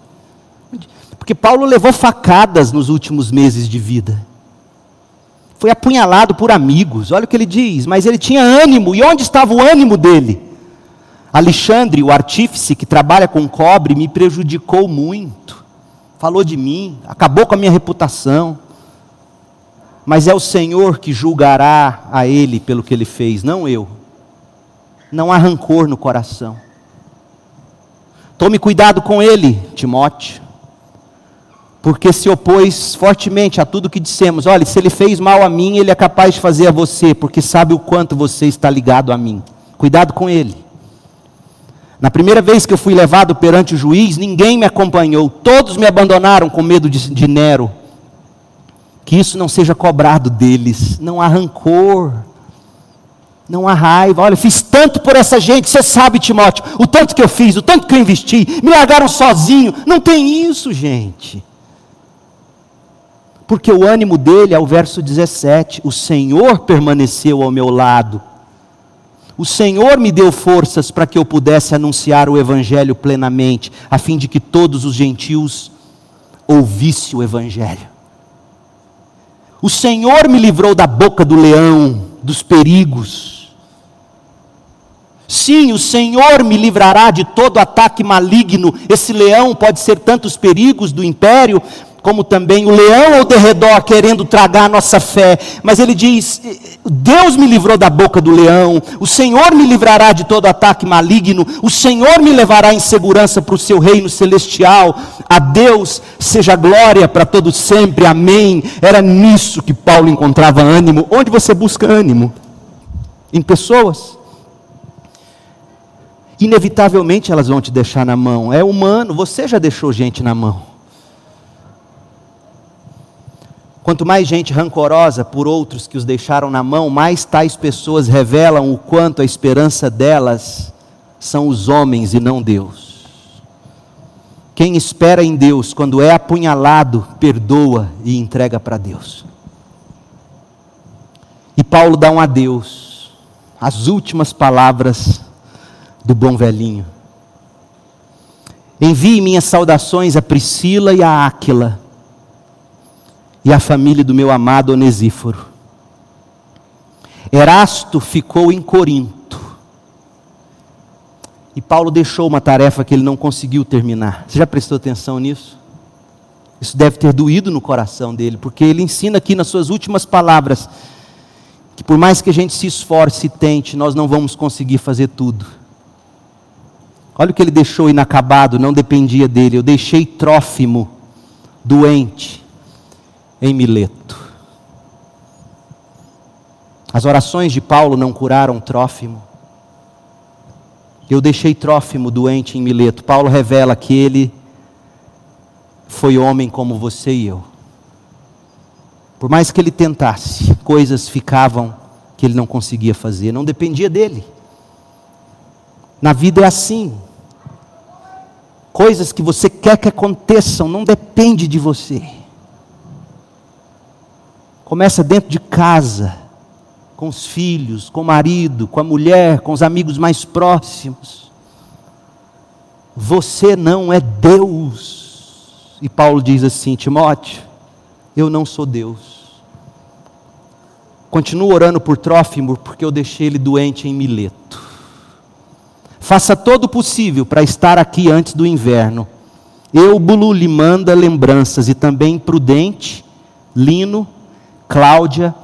Porque Paulo levou facadas nos últimos meses de vida. Foi apunhalado por amigos. Olha o que ele diz, mas ele tinha ânimo. E onde estava o ânimo dele? Alexandre, o artífice que trabalha com cobre, me prejudicou muito. Falou de mim, acabou com a minha reputação. Mas é o Senhor que julgará a ele pelo que ele fez, não eu. Não há rancor no coração. Tome cuidado com ele, Timóteo, porque se opôs fortemente a tudo que dissemos. Olha, se ele fez mal a mim, ele é capaz de fazer a você, porque sabe o quanto você está ligado a mim. Cuidado com ele. Na primeira vez que eu fui levado perante o juiz, ninguém me acompanhou, todos me abandonaram com medo de, de Nero. Que isso não seja cobrado deles, não há rancor, não há raiva. Olha, fiz tanto por essa gente, você sabe, Timóteo, o tanto que eu fiz, o tanto que eu investi, me largaram sozinho. Não tem isso, gente. Porque o ânimo dele é o verso 17: o Senhor permaneceu ao meu lado o Senhor me deu forças para que eu pudesse anunciar o Evangelho plenamente, a fim de que todos os gentios ouvissem o Evangelho. O Senhor me livrou da boca do leão, dos perigos. Sim, o Senhor me livrará de todo ataque maligno. Esse leão pode ser tanto os perigos do império, como também o leão ao derredor querendo tragar a nossa fé. Mas ele diz: Deus me livrou da boca do leão, o Senhor me livrará de todo ataque maligno, o Senhor me levará em segurança para o seu reino celestial. A Deus seja glória para todo sempre. Amém. Era nisso que Paulo encontrava ânimo. Onde você busca ânimo? Em pessoas. Inevitavelmente elas vão te deixar na mão. É humano, você já deixou gente na mão. Quanto mais gente rancorosa por outros que os deixaram na mão, mais tais pessoas revelam o quanto a esperança delas são os homens e não Deus. Quem espera em Deus, quando é apunhalado, perdoa e entrega para Deus. E Paulo dá um adeus, as últimas palavras do bom velhinho. Envie minhas saudações a Priscila e a Áquila e a família do meu amado Onesíforo. Erasto ficou em Corinto. E Paulo deixou uma tarefa que ele não conseguiu terminar. Você já prestou atenção nisso? Isso deve ter doído no coração dele, porque ele ensina aqui nas suas últimas palavras que por mais que a gente se esforce e tente, nós não vamos conseguir fazer tudo. Olha o que ele deixou inacabado, não dependia dele. Eu deixei Trófimo, doente, em Mileto. As orações de Paulo não curaram Trófimo. Eu deixei Trófimo doente em Mileto. Paulo revela que ele foi homem como você e eu. Por mais que ele tentasse, coisas ficavam que ele não conseguia fazer, não dependia dele. Na vida é assim. Coisas que você quer que aconteçam não depende de você. Começa dentro de casa, com os filhos, com o marido, com a mulher, com os amigos mais próximos. Você não é Deus. E Paulo diz assim: Timóteo, eu não sou Deus. Continuo orando por Trófimo, porque eu deixei ele doente em Mileto. Faça todo o possível para estar aqui antes do inverno. Eubulo lhe manda lembranças e também Prudente, Lino, Cláudia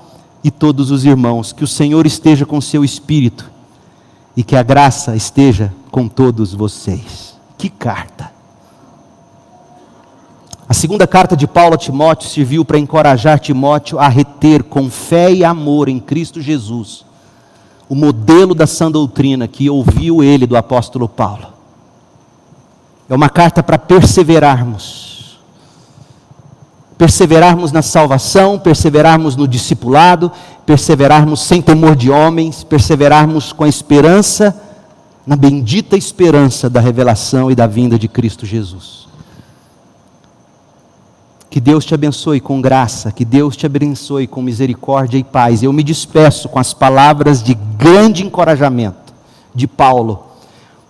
e todos os irmãos. Que o Senhor esteja com seu espírito e que a graça esteja com todos vocês. Que carta! A segunda carta de Paulo a Timóteo serviu para encorajar Timóteo a reter com fé e amor em Cristo Jesus o modelo da sã doutrina que ouviu ele do apóstolo Paulo. É uma carta para perseverarmos. Perseverarmos na salvação, perseverarmos no discipulado, perseverarmos sem temor de homens, perseverarmos com a esperança, na bendita esperança da revelação e da vinda de Cristo Jesus. Que Deus te abençoe com graça, que Deus te abençoe com misericórdia e paz. Eu me despeço com as palavras de grande encorajamento de Paulo,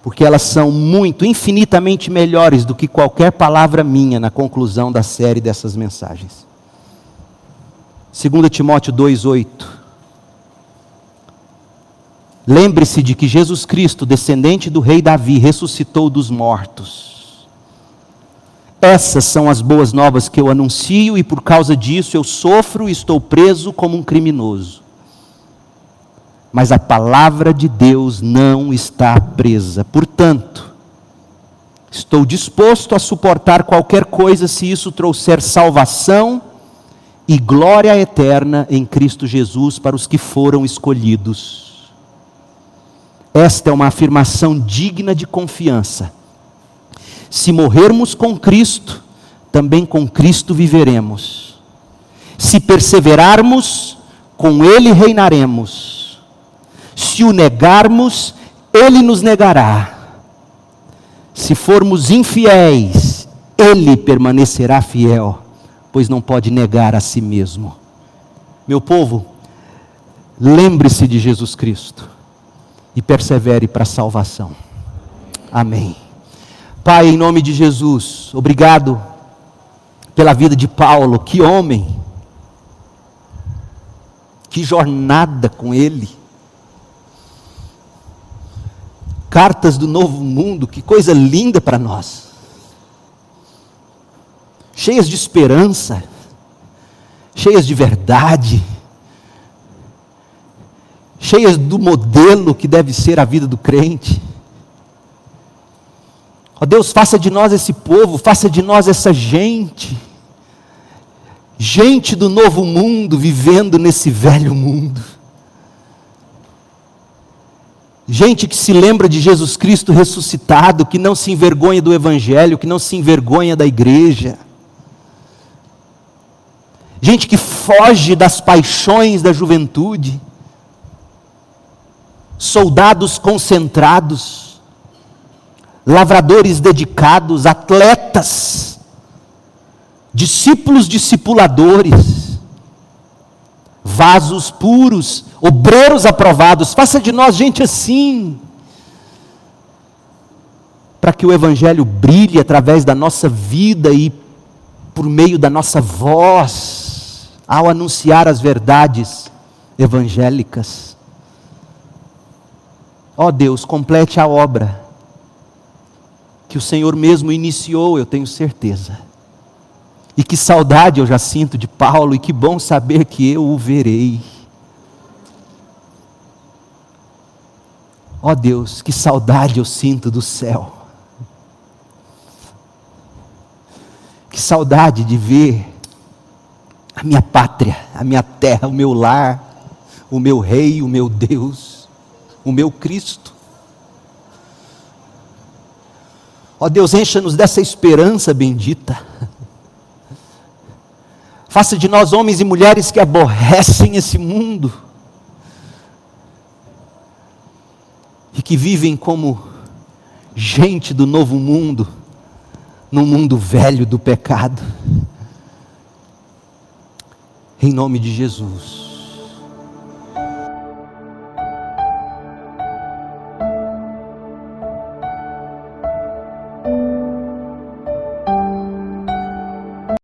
porque elas são muito, infinitamente melhores do que qualquer palavra minha na conclusão da série dessas mensagens. 2 Timóteo 2,8 Lembre-se de que Jesus Cristo, descendente do rei Davi, ressuscitou dos mortos essas são as boas novas que eu anuncio e por causa disso eu sofro e estou preso como um criminoso. Mas a palavra de Deus não está presa. Portanto, estou disposto a suportar qualquer coisa se isso trouxer salvação e glória eterna em Cristo Jesus para os que foram escolhidos. Esta é uma afirmação digna de confiança se morrermos com Cristo, também com Cristo viveremos. Se perseverarmos, com Ele reinaremos. Se o negarmos, Ele nos negará. Se formos infiéis, Ele permanecerá fiel, pois não pode negar a si mesmo. Meu povo, lembre-se de Jesus Cristo e persevere para a salvação. Amém. Pai, em nome de Jesus, obrigado pela vida de Paulo, que homem, que jornada com ele. Cartas do Novo Mundo, que coisa linda para nós, cheias de esperança, cheias de verdade, cheias do modelo que deve ser a vida do crente. Ó Deus, faça de nós esse povo, faça de nós essa gente, gente do novo mundo vivendo nesse velho mundo. Gente que se lembra de Jesus Cristo ressuscitado, que não se envergonha do Evangelho, que não se envergonha da igreja. Gente que foge das paixões da juventude. Soldados concentrados. Lavradores dedicados, atletas, discípulos discipuladores, vasos puros, obreiros aprovados. Faça de nós gente assim, para que o Evangelho brilhe através da nossa vida e por meio da nossa voz, ao anunciar as verdades evangélicas. Ó oh Deus, complete a obra que o Senhor mesmo iniciou, eu tenho certeza. E que saudade eu já sinto de Paulo, e que bom saber que eu o verei. Ó oh Deus, que saudade eu sinto do céu. Que saudade de ver a minha pátria, a minha terra, o meu lar, o meu rei, o meu Deus, o meu Cristo. Ó Deus, encha-nos dessa esperança bendita. Faça de nós homens e mulheres que aborrecem esse mundo e que vivem como gente do novo mundo no mundo velho do pecado. Em nome de Jesus.